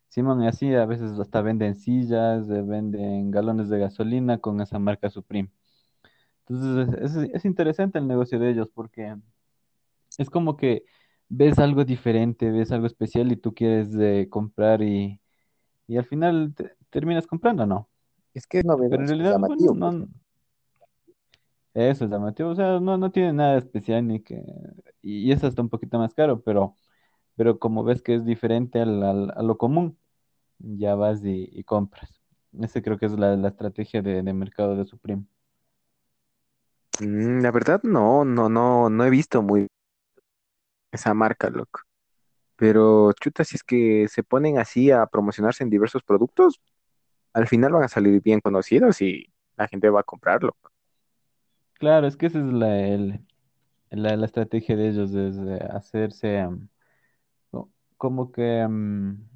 Simón, y así a veces hasta venden sillas, eh, venden galones de gasolina con esa marca Supreme. Entonces es, es- es interesante el negocio de ellos porque es como que ves algo diferente, ves algo especial y tú quieres eh, comprar y, y al final te- terminas comprando, ¿no? Es que es Pero en novedoso, realidad, bueno, llamativo, pues. no, eso es llamativo, o sea, no, no tiene nada especial ni que, y, y es hasta un poquito más caro, pero, pero como ves que es diferente al, al- a lo común, ya vas y, y compras. Ese creo que es la, la estrategia de, de mercado de Supreme. Mm, la verdad, no, no, no, no he visto muy esa marca, loco. Pero chuta, si es que se ponen así a promocionarse en diversos productos, al final van a salir bien conocidos y la gente va a comprarlo. Claro, es que esa es la, la, la estrategia de ellos, es hacerse como que un,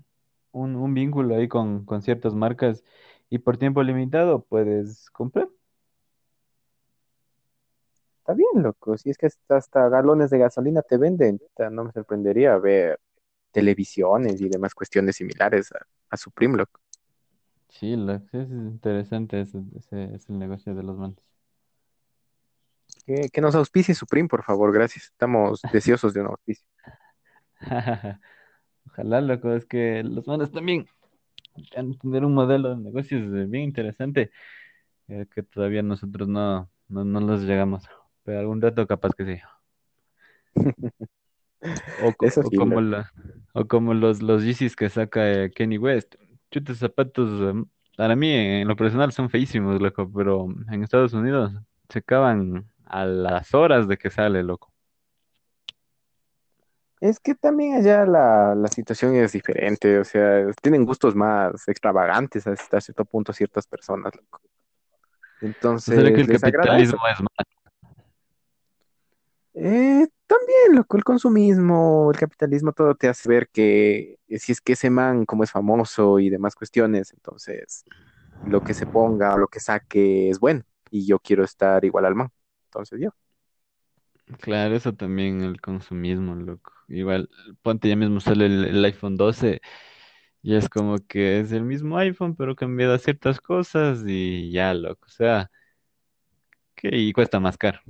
un vínculo ahí con, con ciertas marcas y por tiempo limitado puedes comprar. Está bien, loco. Si es que hasta, galones de gasolina te venden, no me sorprendería ver televisiones y demás cuestiones similares a, a Supreme, loco. Sí, lo, sí, es interesante ese, ese es el negocio de los manes. Que, que nos auspicie Supreme, por favor, gracias. Estamos deseosos de un auspicio. Ojalá, loco, es que los manes también han tener un modelo de negocios eh, bien interesante eh, que todavía nosotros no, no, no los llegamos, pero algún rato capaz que sí. O, co- Eso o sí, como loco. la, o como los, los Yeezys que saca eh, Kanye West. Chutes zapatos, eh, para mí en lo personal son feísimos, loco, pero en Estados Unidos se acaban a las horas de que sale, loco. Es que también allá la, la situación es diferente, o sea, tienen gustos más extravagantes hasta cierto punto ciertas personas, loco. ¿No será que Entonces, el capitalismo es malo? Eh, también, loco, el consumismo, el capitalismo, todo te hace ver que eh, si es que ese man, como es famoso y demás cuestiones, entonces lo que se ponga o lo que saque es bueno y yo quiero estar igual al man. Entonces, yo. Claro, eso también, el consumismo, loco. Igual, ponte ya mismo sale el, el iPhone 12 y es como que es el mismo iPhone, pero cambiado a ciertas cosas y ya, loco. O sea, que y cuesta más caro.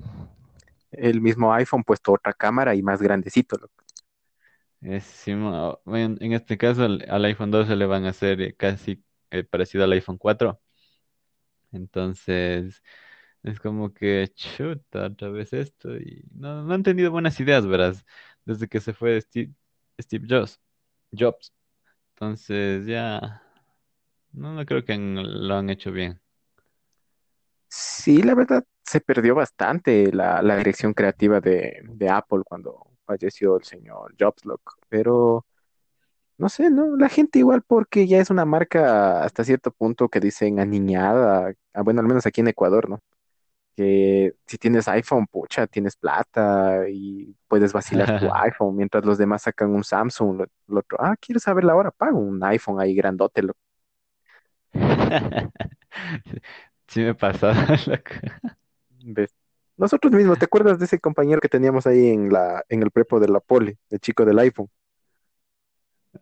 El mismo iPhone puesto otra cámara y más grandecito, loco. Es, sí, mo- bueno, en este caso al, al iPhone 12 le van a hacer eh, casi eh, parecido al iPhone 4. Entonces, es como que chuta otra vez esto y no, no han tenido buenas ideas, verás, desde que se fue Steve, Steve Jobs. Jobs. Entonces, ya, no, no creo que lo han hecho bien. Sí, la verdad, se perdió bastante la, la dirección creativa de, de Apple cuando falleció el señor Jobs, loco. Pero no sé, ¿no? La gente igual porque ya es una marca hasta cierto punto que dicen aniñada, ah, bueno, al menos aquí en Ecuador, ¿no? Que si tienes iPhone, pucha, tienes plata y puedes vacilar tu iPhone, mientras los demás sacan un Samsung, lo, lo otro, ah, ¿quieres saber la hora? Pago un iPhone ahí grandote, loco. Sí me pasó, loco. ¿Ves? Nosotros mismos, ¿te acuerdas de ese compañero que teníamos ahí en la, en el prepo de la poli, el chico del iPhone?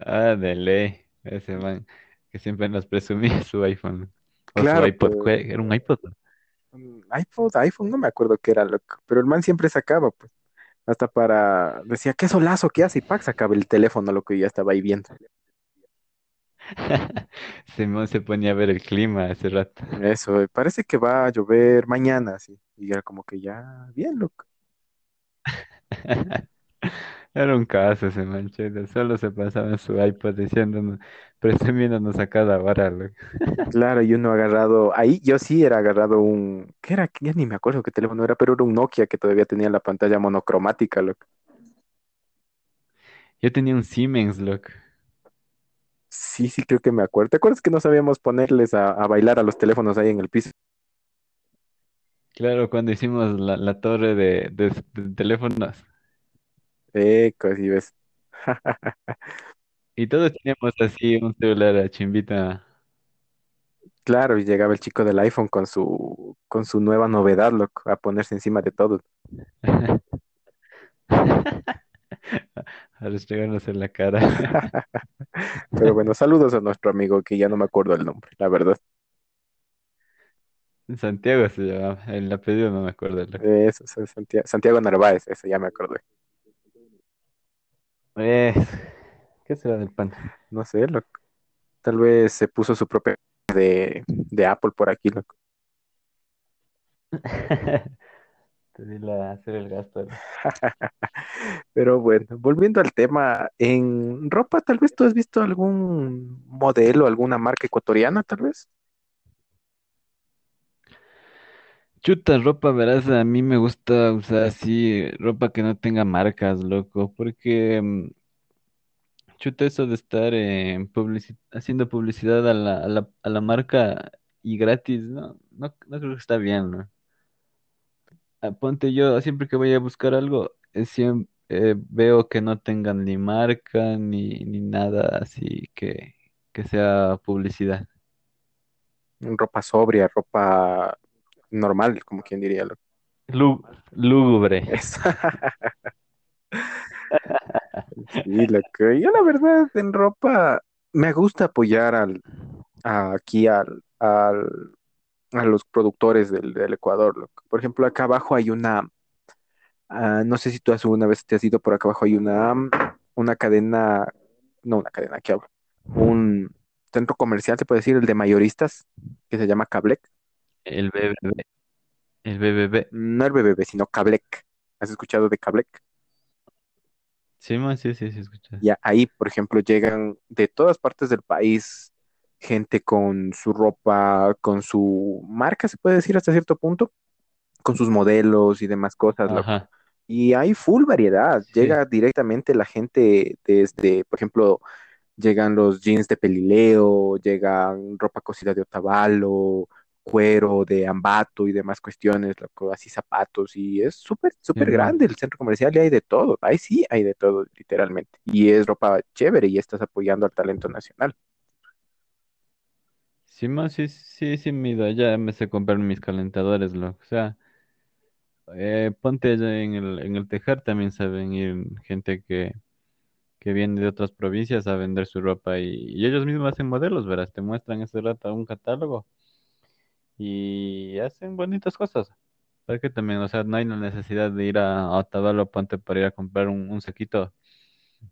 Ah, de ley, ese man que siempre nos presumía su iPhone o su Claro, iPod. pues, ¿Cuál? ¿Era un iPod? un iPod, iPhone, no me acuerdo qué era, loco, pero el man siempre sacaba, pues, hasta para, decía, qué solazo que hace, y pack, sacaba el teléfono, lo que ya estaba ahí viendo. Simón se ponía a ver el clima hace rato. Eso, eh, parece que va a llover mañana, sí, y era como que ya, bien, loco. Era un caso ese manchete, solo se pasaba en su iPod diciéndonos, presumiéndonos a cada hora, loco. Claro, y uno agarrado, ahí yo sí era agarrado un, ¿qué era? Ya ni me acuerdo qué teléfono era, pero era un Nokia que todavía tenía la pantalla monocromática, loco. Yo tenía un Siemens, loco. Sí, sí, creo que me acuerdo. ¿Te acuerdas que no sabíamos ponerles a, a bailar a los teléfonos ahí en el piso? Claro, cuando hicimos la, la torre de, de, de teléfonos Eh, cosí ves. y todos teníamos así un celular a chimbita. Claro, y llegaba el chico del iPhone con su, con su nueva novedad, loco, a ponerse encima de todo. A restregarnos en la cara. Pero bueno, saludos a nuestro amigo que ya no me acuerdo el nombre, la verdad. Santiago se llamaba, el apellido no me acuerdo, eso, Santiago, Santiago Narváez, eso ya me acordé. Eh, ¿qué será del pan? No sé, loco. Tal vez se puso su propia de, de Apple por aquí, loco. Te di la hacer el gasto. Pero bueno, volviendo al tema, en ropa, tal vez tú has visto algún modelo, alguna marca ecuatoriana, tal vez. Chuta, ropa, verás, a mí me gusta usar así ropa que no tenga marcas, loco, porque mm, chuta eso de estar en publici- haciendo publicidad a la, a la, a la marca y gratis, no, no, no creo que está bien, ¿no? Ah, Ponte yo, siempre que voy a buscar algo, siempre, veo que no tengan ni marca ni, ni nada así que, que sea publicidad. Ropa sobria, ropa normal, como quien diría, loco. Lú- lúgubre. Eso. Sí, loco. Yo la verdad en ropa me gusta apoyar al, a- aquí al, al, a los productores del, del Ecuador, loco. Por ejemplo, acá abajo hay una, ah, no sé si tú alguna vez te has ido por acá abajo, hay una, una cadena, no una cadena, ¿qué hablo? Un centro comercial, se puede decir, el de mayoristas, que se llama Cablec. El BBB. El BBB. No el BBB, sino Cablec. ¿Has escuchado de Cablec? Sí, man, sí, sí, sí, escuchas. Ya ahí, por ejemplo, llegan de todas partes del país gente con su ropa, con su marca, se puede decir hasta cierto punto, con sus modelos y demás cosas. Ajá, Y hay full variedad. sí, Llega directamente la gente desde, por ejemplo, llegan los jeans de Pelileo, llegan ropa cosida de Otavalo, cuero de Ambato y demás cuestiones, así zapatos. Y es súper, sí, súper man. grande el centro comercial y hay de todo. Ahí sí hay de todo, literalmente. Y es ropa chévere y estás apoyando al talento nacional. Sí, man, sí, sí, sí, mira, ya me sé comprar mis calentadores, loco. O sea, eh, ponte allá en el, en el Tejar también saben ir gente que, que viene de otras provincias a vender su ropa y, y ellos mismos hacen modelos, verás, te muestran ese rato un catálogo y hacen bonitas cosas. ¿Para qué también? O sea, no hay la necesidad de ir a, a Otavalo, ponte para ir a comprar un, un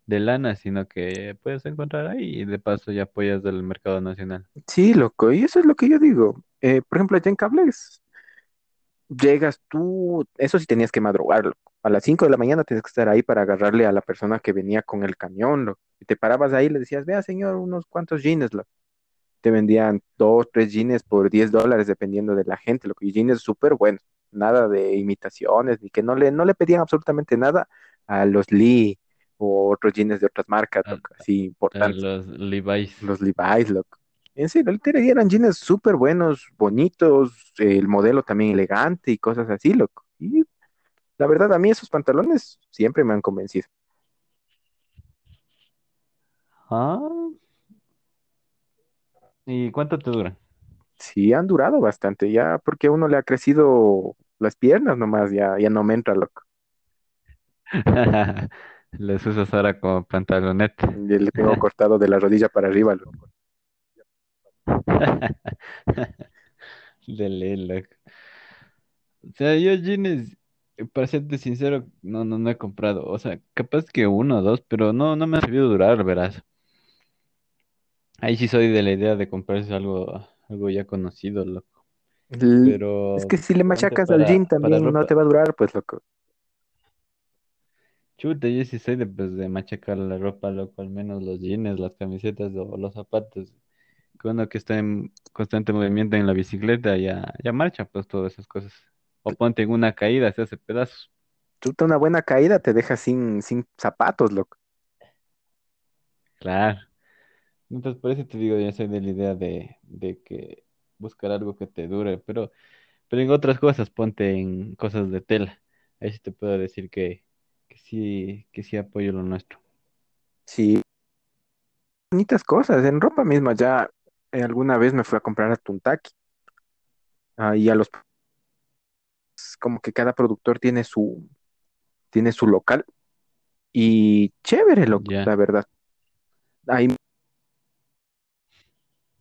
de lana, sino que puedes encontrar ahí y de paso ya apoyas del mercado nacional. Sí, loco, y eso es lo que yo digo. Eh, por ejemplo, allá en Cables, llegas tú, eso sí tenías que madrugar, loco. A las 5 de la mañana tienes que estar ahí para agarrarle a la persona que venía con el camión, loco. Y te parabas ahí y le decías, vea, señor, unos cuantos jeans. Te vendían dos, tres jeans por 10 dólares, dependiendo de la gente, loco. Y jeans súper buenos, nada de imitaciones, ni que no le, no le pedían absolutamente nada a los Lee o otros jeans de otras marcas, A, loco, así a importantes. los Levi's. Los Levi's, loco. En serio, literal, eran jeans súper buenos, bonitos, el modelo también elegante y cosas así, loco. Y la verdad, a mí esos pantalones siempre me han convencido. Ah, ¿y cuánto te dura? Sí, han durado bastante, ya, porque a uno le ha crecido las piernas nomás, ya, ya no me entra, loco. Los usas ahora como pantaloneta. Y le tengo cortado de la rodilla para arriba, loco. De ley, loco. O sea, yo jeans, para serte sincero, no, no, no he comprado. O sea, capaz que uno o dos, pero no, no me ha sabido durar, verás. Ahí sí soy de la idea de comprarse algo, algo ya conocido, loco. L- Es Pero que si le machacas al para, jean para también no ropa. te va a durar, pues, loco. Chuta, yo sí soy de, pues, de machacar la ropa, loco, al menos los jeans, las camisetas o los zapatos. Que uno que está en constante movimiento en la bicicleta ya, ya marcha, pues todas esas cosas. O ponte en una caída, se hace pedazos. Chuta, una buena caída te deja sin, sin zapatos, loco. Claro. Entonces, por eso te digo, yo soy de la idea de, de que buscar algo que te dure, pero, pero en otras cosas, ponte en cosas de tela. Ahí sí te puedo decir que, que sí, que sí apoyo lo nuestro. Sí, bonitas cosas. En ropa misma ya eh, alguna vez me fui a comprar a Tuntaki. ah, y a los, como que cada productor tiene su, tiene su local. Y chévere, loco, Ya. la verdad. Ahí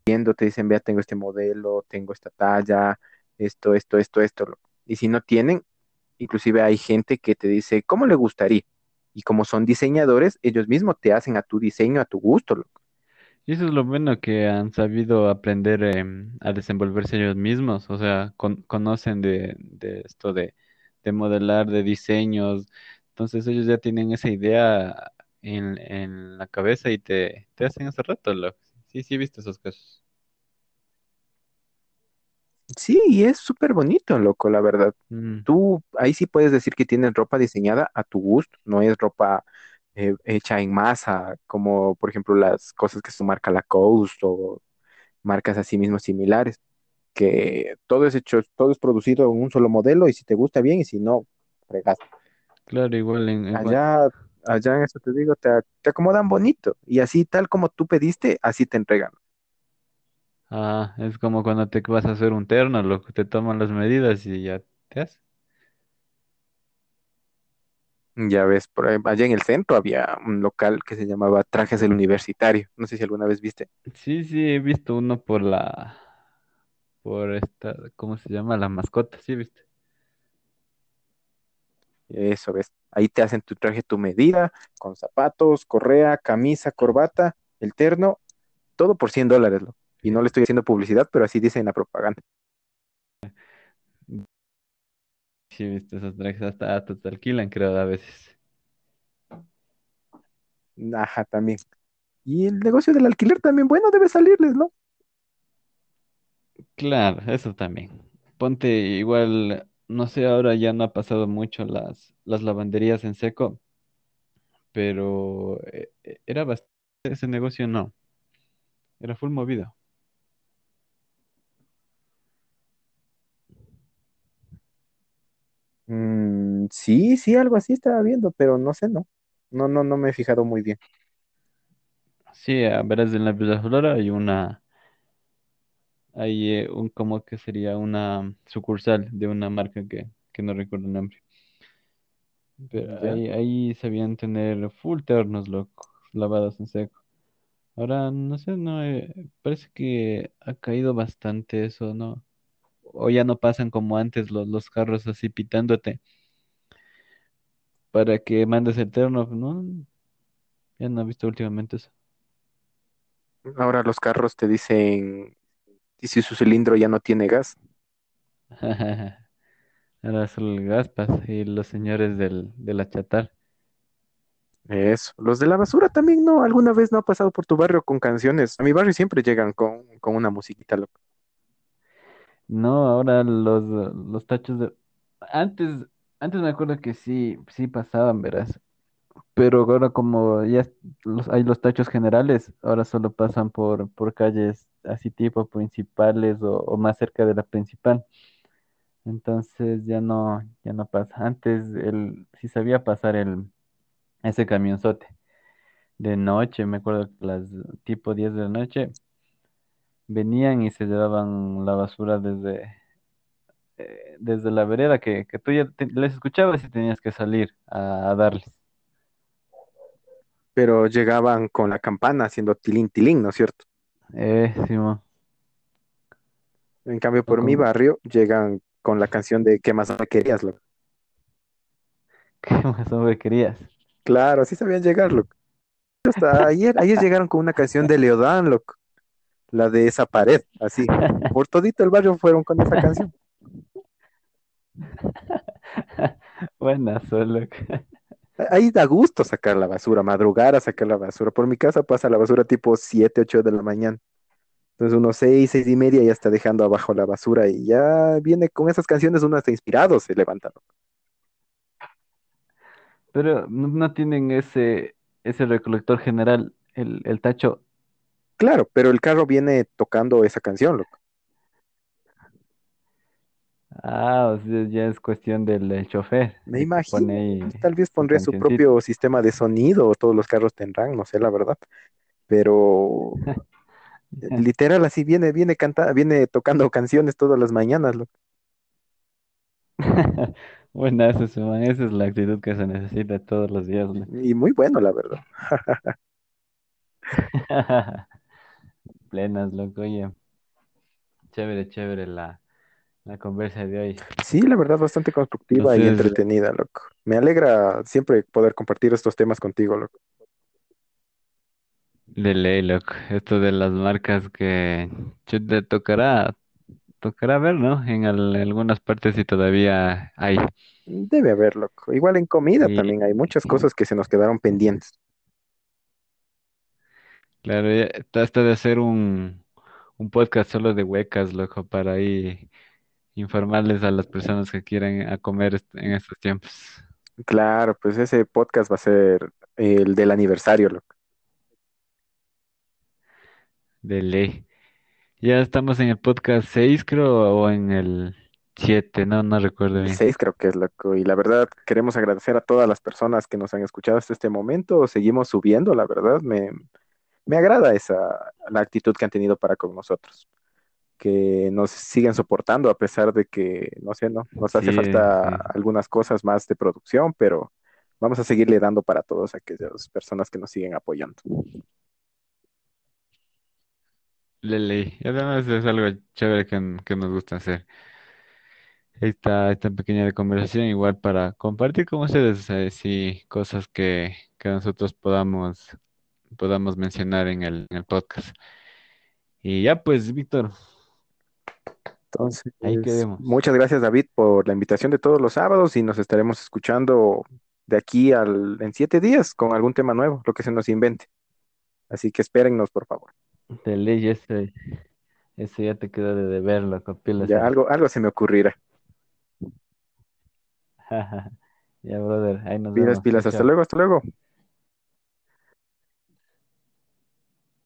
viendo, te dicen, vea, tengo este modelo, tengo esta talla, esto, esto, esto, esto. Y si no tienen, inclusive hay gente que te dice, ¿cómo le gustaría? Y como son diseñadores, ellos mismos te hacen a tu diseño, a tu gusto, loco. Y eso es lo bueno que han sabido aprender em, a desenvolverse ellos mismos, o sea, con- conocen de, esto de, de modelar, de diseños, entonces ellos ya tienen esa idea en, la cabeza y te, te hacen hace rato, loco. Sí, sí, he visto esos casos. Sí, y es súper bonito, loco, la verdad. Mm, Tú ahí sí puedes decir que tienes ropa diseñada a tu gusto, no es ropa eh, hecha en masa, como por ejemplo las cosas que su marca Lacoste o marcas así mismo similares, que todo es hecho, todo es producido en un solo modelo y si te gusta bien y si no, fregas. claro, igual en, Allá, allá en eso te digo, te, te acomodan bonito y así tal como tú pediste, así te entregan. Ah, es como cuando te vas a hacer un terno, loco, te toman las medidas y ya te hace. Ya ves, por ahí, allá en el centro había un local que se llamaba Trajes del Universitario. No sé si alguna vez viste. Sí, sí, he visto uno por la, por esta, ¿cómo se llama? La mascota, sí, ¿viste? Eso ves. Ahí te hacen tu traje, tu medida, con zapatos, correa, camisa, corbata, el terno, todo por 100 dólares, ¿no? Y no le estoy haciendo publicidad, pero así dice en la propaganda. Sí, viste esos trajes hasta, hasta te alquilan, creo, a veces. Ajá, también. Y el negocio del alquiler también, bueno, debe salirles, ¿no? Claro, eso también. Ponte igual, no sé, ahora ya no ha pasado mucho las, las lavanderías en seco, pero eh, eh, era bastante, ese negocio no, era full movido. Mm, sí, sí, algo así estaba viendo, pero no sé, no. No, no, no me he fijado muy bien. Sí, a verás en la Flora hay una, hay eh, un, como que sería una sucursal de una marca que, que no recuerdo el nombre. Pero Ya. ahí, ahí sabían tener full ternos, loco, lavados en seco. Ahora, no sé, no, eh, parece que ha caído bastante eso, ¿no? O ya no pasan como antes los, los carros así pitándote para que mandes el terno, ¿no? Ya no he visto últimamente eso. Ahora los carros te dicen, y si su cilindro ya no tiene gas. Ahora solo el Gaspas y los señores del, de la chatar. Eso. Los de la basura también, ¿no? ¿Alguna vez no ha pasado por tu barrio con canciones? A mi barrio siempre llegan con, con una musiquita loca. No, ahora los, los tachos de... Antes, antes me acuerdo que sí, sí pasaban, verás. Pero ahora como ya los, hay los tachos generales, ahora solo pasan por, por calles así tipo principales o, o más cerca de la principal. Entonces ya no, ya no pasa. Antes el, sí sabía pasar el, ese camionzote de noche, me acuerdo que las tipo 10 de la noche venían y se llevaban la basura desde, eh, desde la vereda que, que tú ya te- les escuchabas y tenías que salir a, a darles. Pero llegaban con la campana haciendo tilín, tilín, ¿no es cierto? Eh, Simón. En cambio, por mi barrio llegan con la canción de ¿Qué más me querías, loco? ¿qué más hombre querías? Claro, así sabían llegar, loco. Hasta ayer, ayer llegaron con una canción de Leodán, loco. La de esa pared, así. Por todito el barrio fueron con esa canción. Buenas, solo. Ahí da gusto sacar la basura, madrugar a sacar la basura. Por mi casa pasa la basura tipo 7, 8 de la mañana. Entonces unos 6, 6 y media ya está dejando abajo la basura y ya viene con esas canciones, uno está inspirado, se levanta. Pero no, no tienen ese, ese recolector general, el, el tacho. Claro, pero el carro viene tocando esa canción, loco. Ah, o sea, ya es cuestión del, del chofer, Me pone imagino, pues, tal vez pondría su propio sistema de sonido, o todos los carros tendrán, no sé la verdad, pero literal así viene, viene canta, viene tocando canciones todas las mañanas, loco. Bueno, eso es, esa es la actitud que se necesita todos los días, loco. Y muy bueno, la verdad. Plenas, loco, oye, chévere, chévere la, la conversa de hoy. Sí, la verdad, bastante constructiva y entretenida, loco. Me alegra siempre poder compartir estos temas contigo, loco. de ley, loco, esto de las marcas que te tocará, tocará ver, ¿no? En al- algunas partes sí todavía hay. Debe haber, loco. Igual en comida Y también hay muchas cosas que se nos quedaron pendientes. Claro, ya, hasta de hacer un, un podcast solo de huecas, loco, para ahí informarles a las personas que quieran a comer est- en estos tiempos. Claro, pues ese podcast va a ser el del aniversario, loco. De ley. Ya estamos en el podcast 6 creo, o en el 7 no, no recuerdo El bien. 6 creo que es, loco. Y la verdad, queremos agradecer a todas las personas que nos han escuchado hasta este momento. Seguimos subiendo, la verdad. Me, me agrada esa, la actitud que han tenido para con nosotros. Que nos siguen soportando a pesar de que, no sé, no, nos hace falta sí. algunas cosas más de producción, pero vamos a seguirle dando para todas aquellas personas que nos siguen apoyando. Y además es algo chévere que, que nos gusta hacer. Esta, esta pequeña conversación, igual para compartir con ustedes, eh, sí, cosas que, que nosotros podamos, podamos mencionar en el, en el podcast. Y ya pues, Víctor, ahí Entonces, quedemos. muchas gracias, David, por la invitación de todos los sábados y nos estaremos escuchando de aquí al, en siete días con algún tema nuevo, lo que se nos invente. Así que espérennos, por favor. De ley, ese, ese ya te quedó de deberlo, Ya copílaselo. algo, algo se me ocurrirá. Ya, brother, ahí nos Pilas, vemos. Chao, pilas, hasta luego, hasta luego.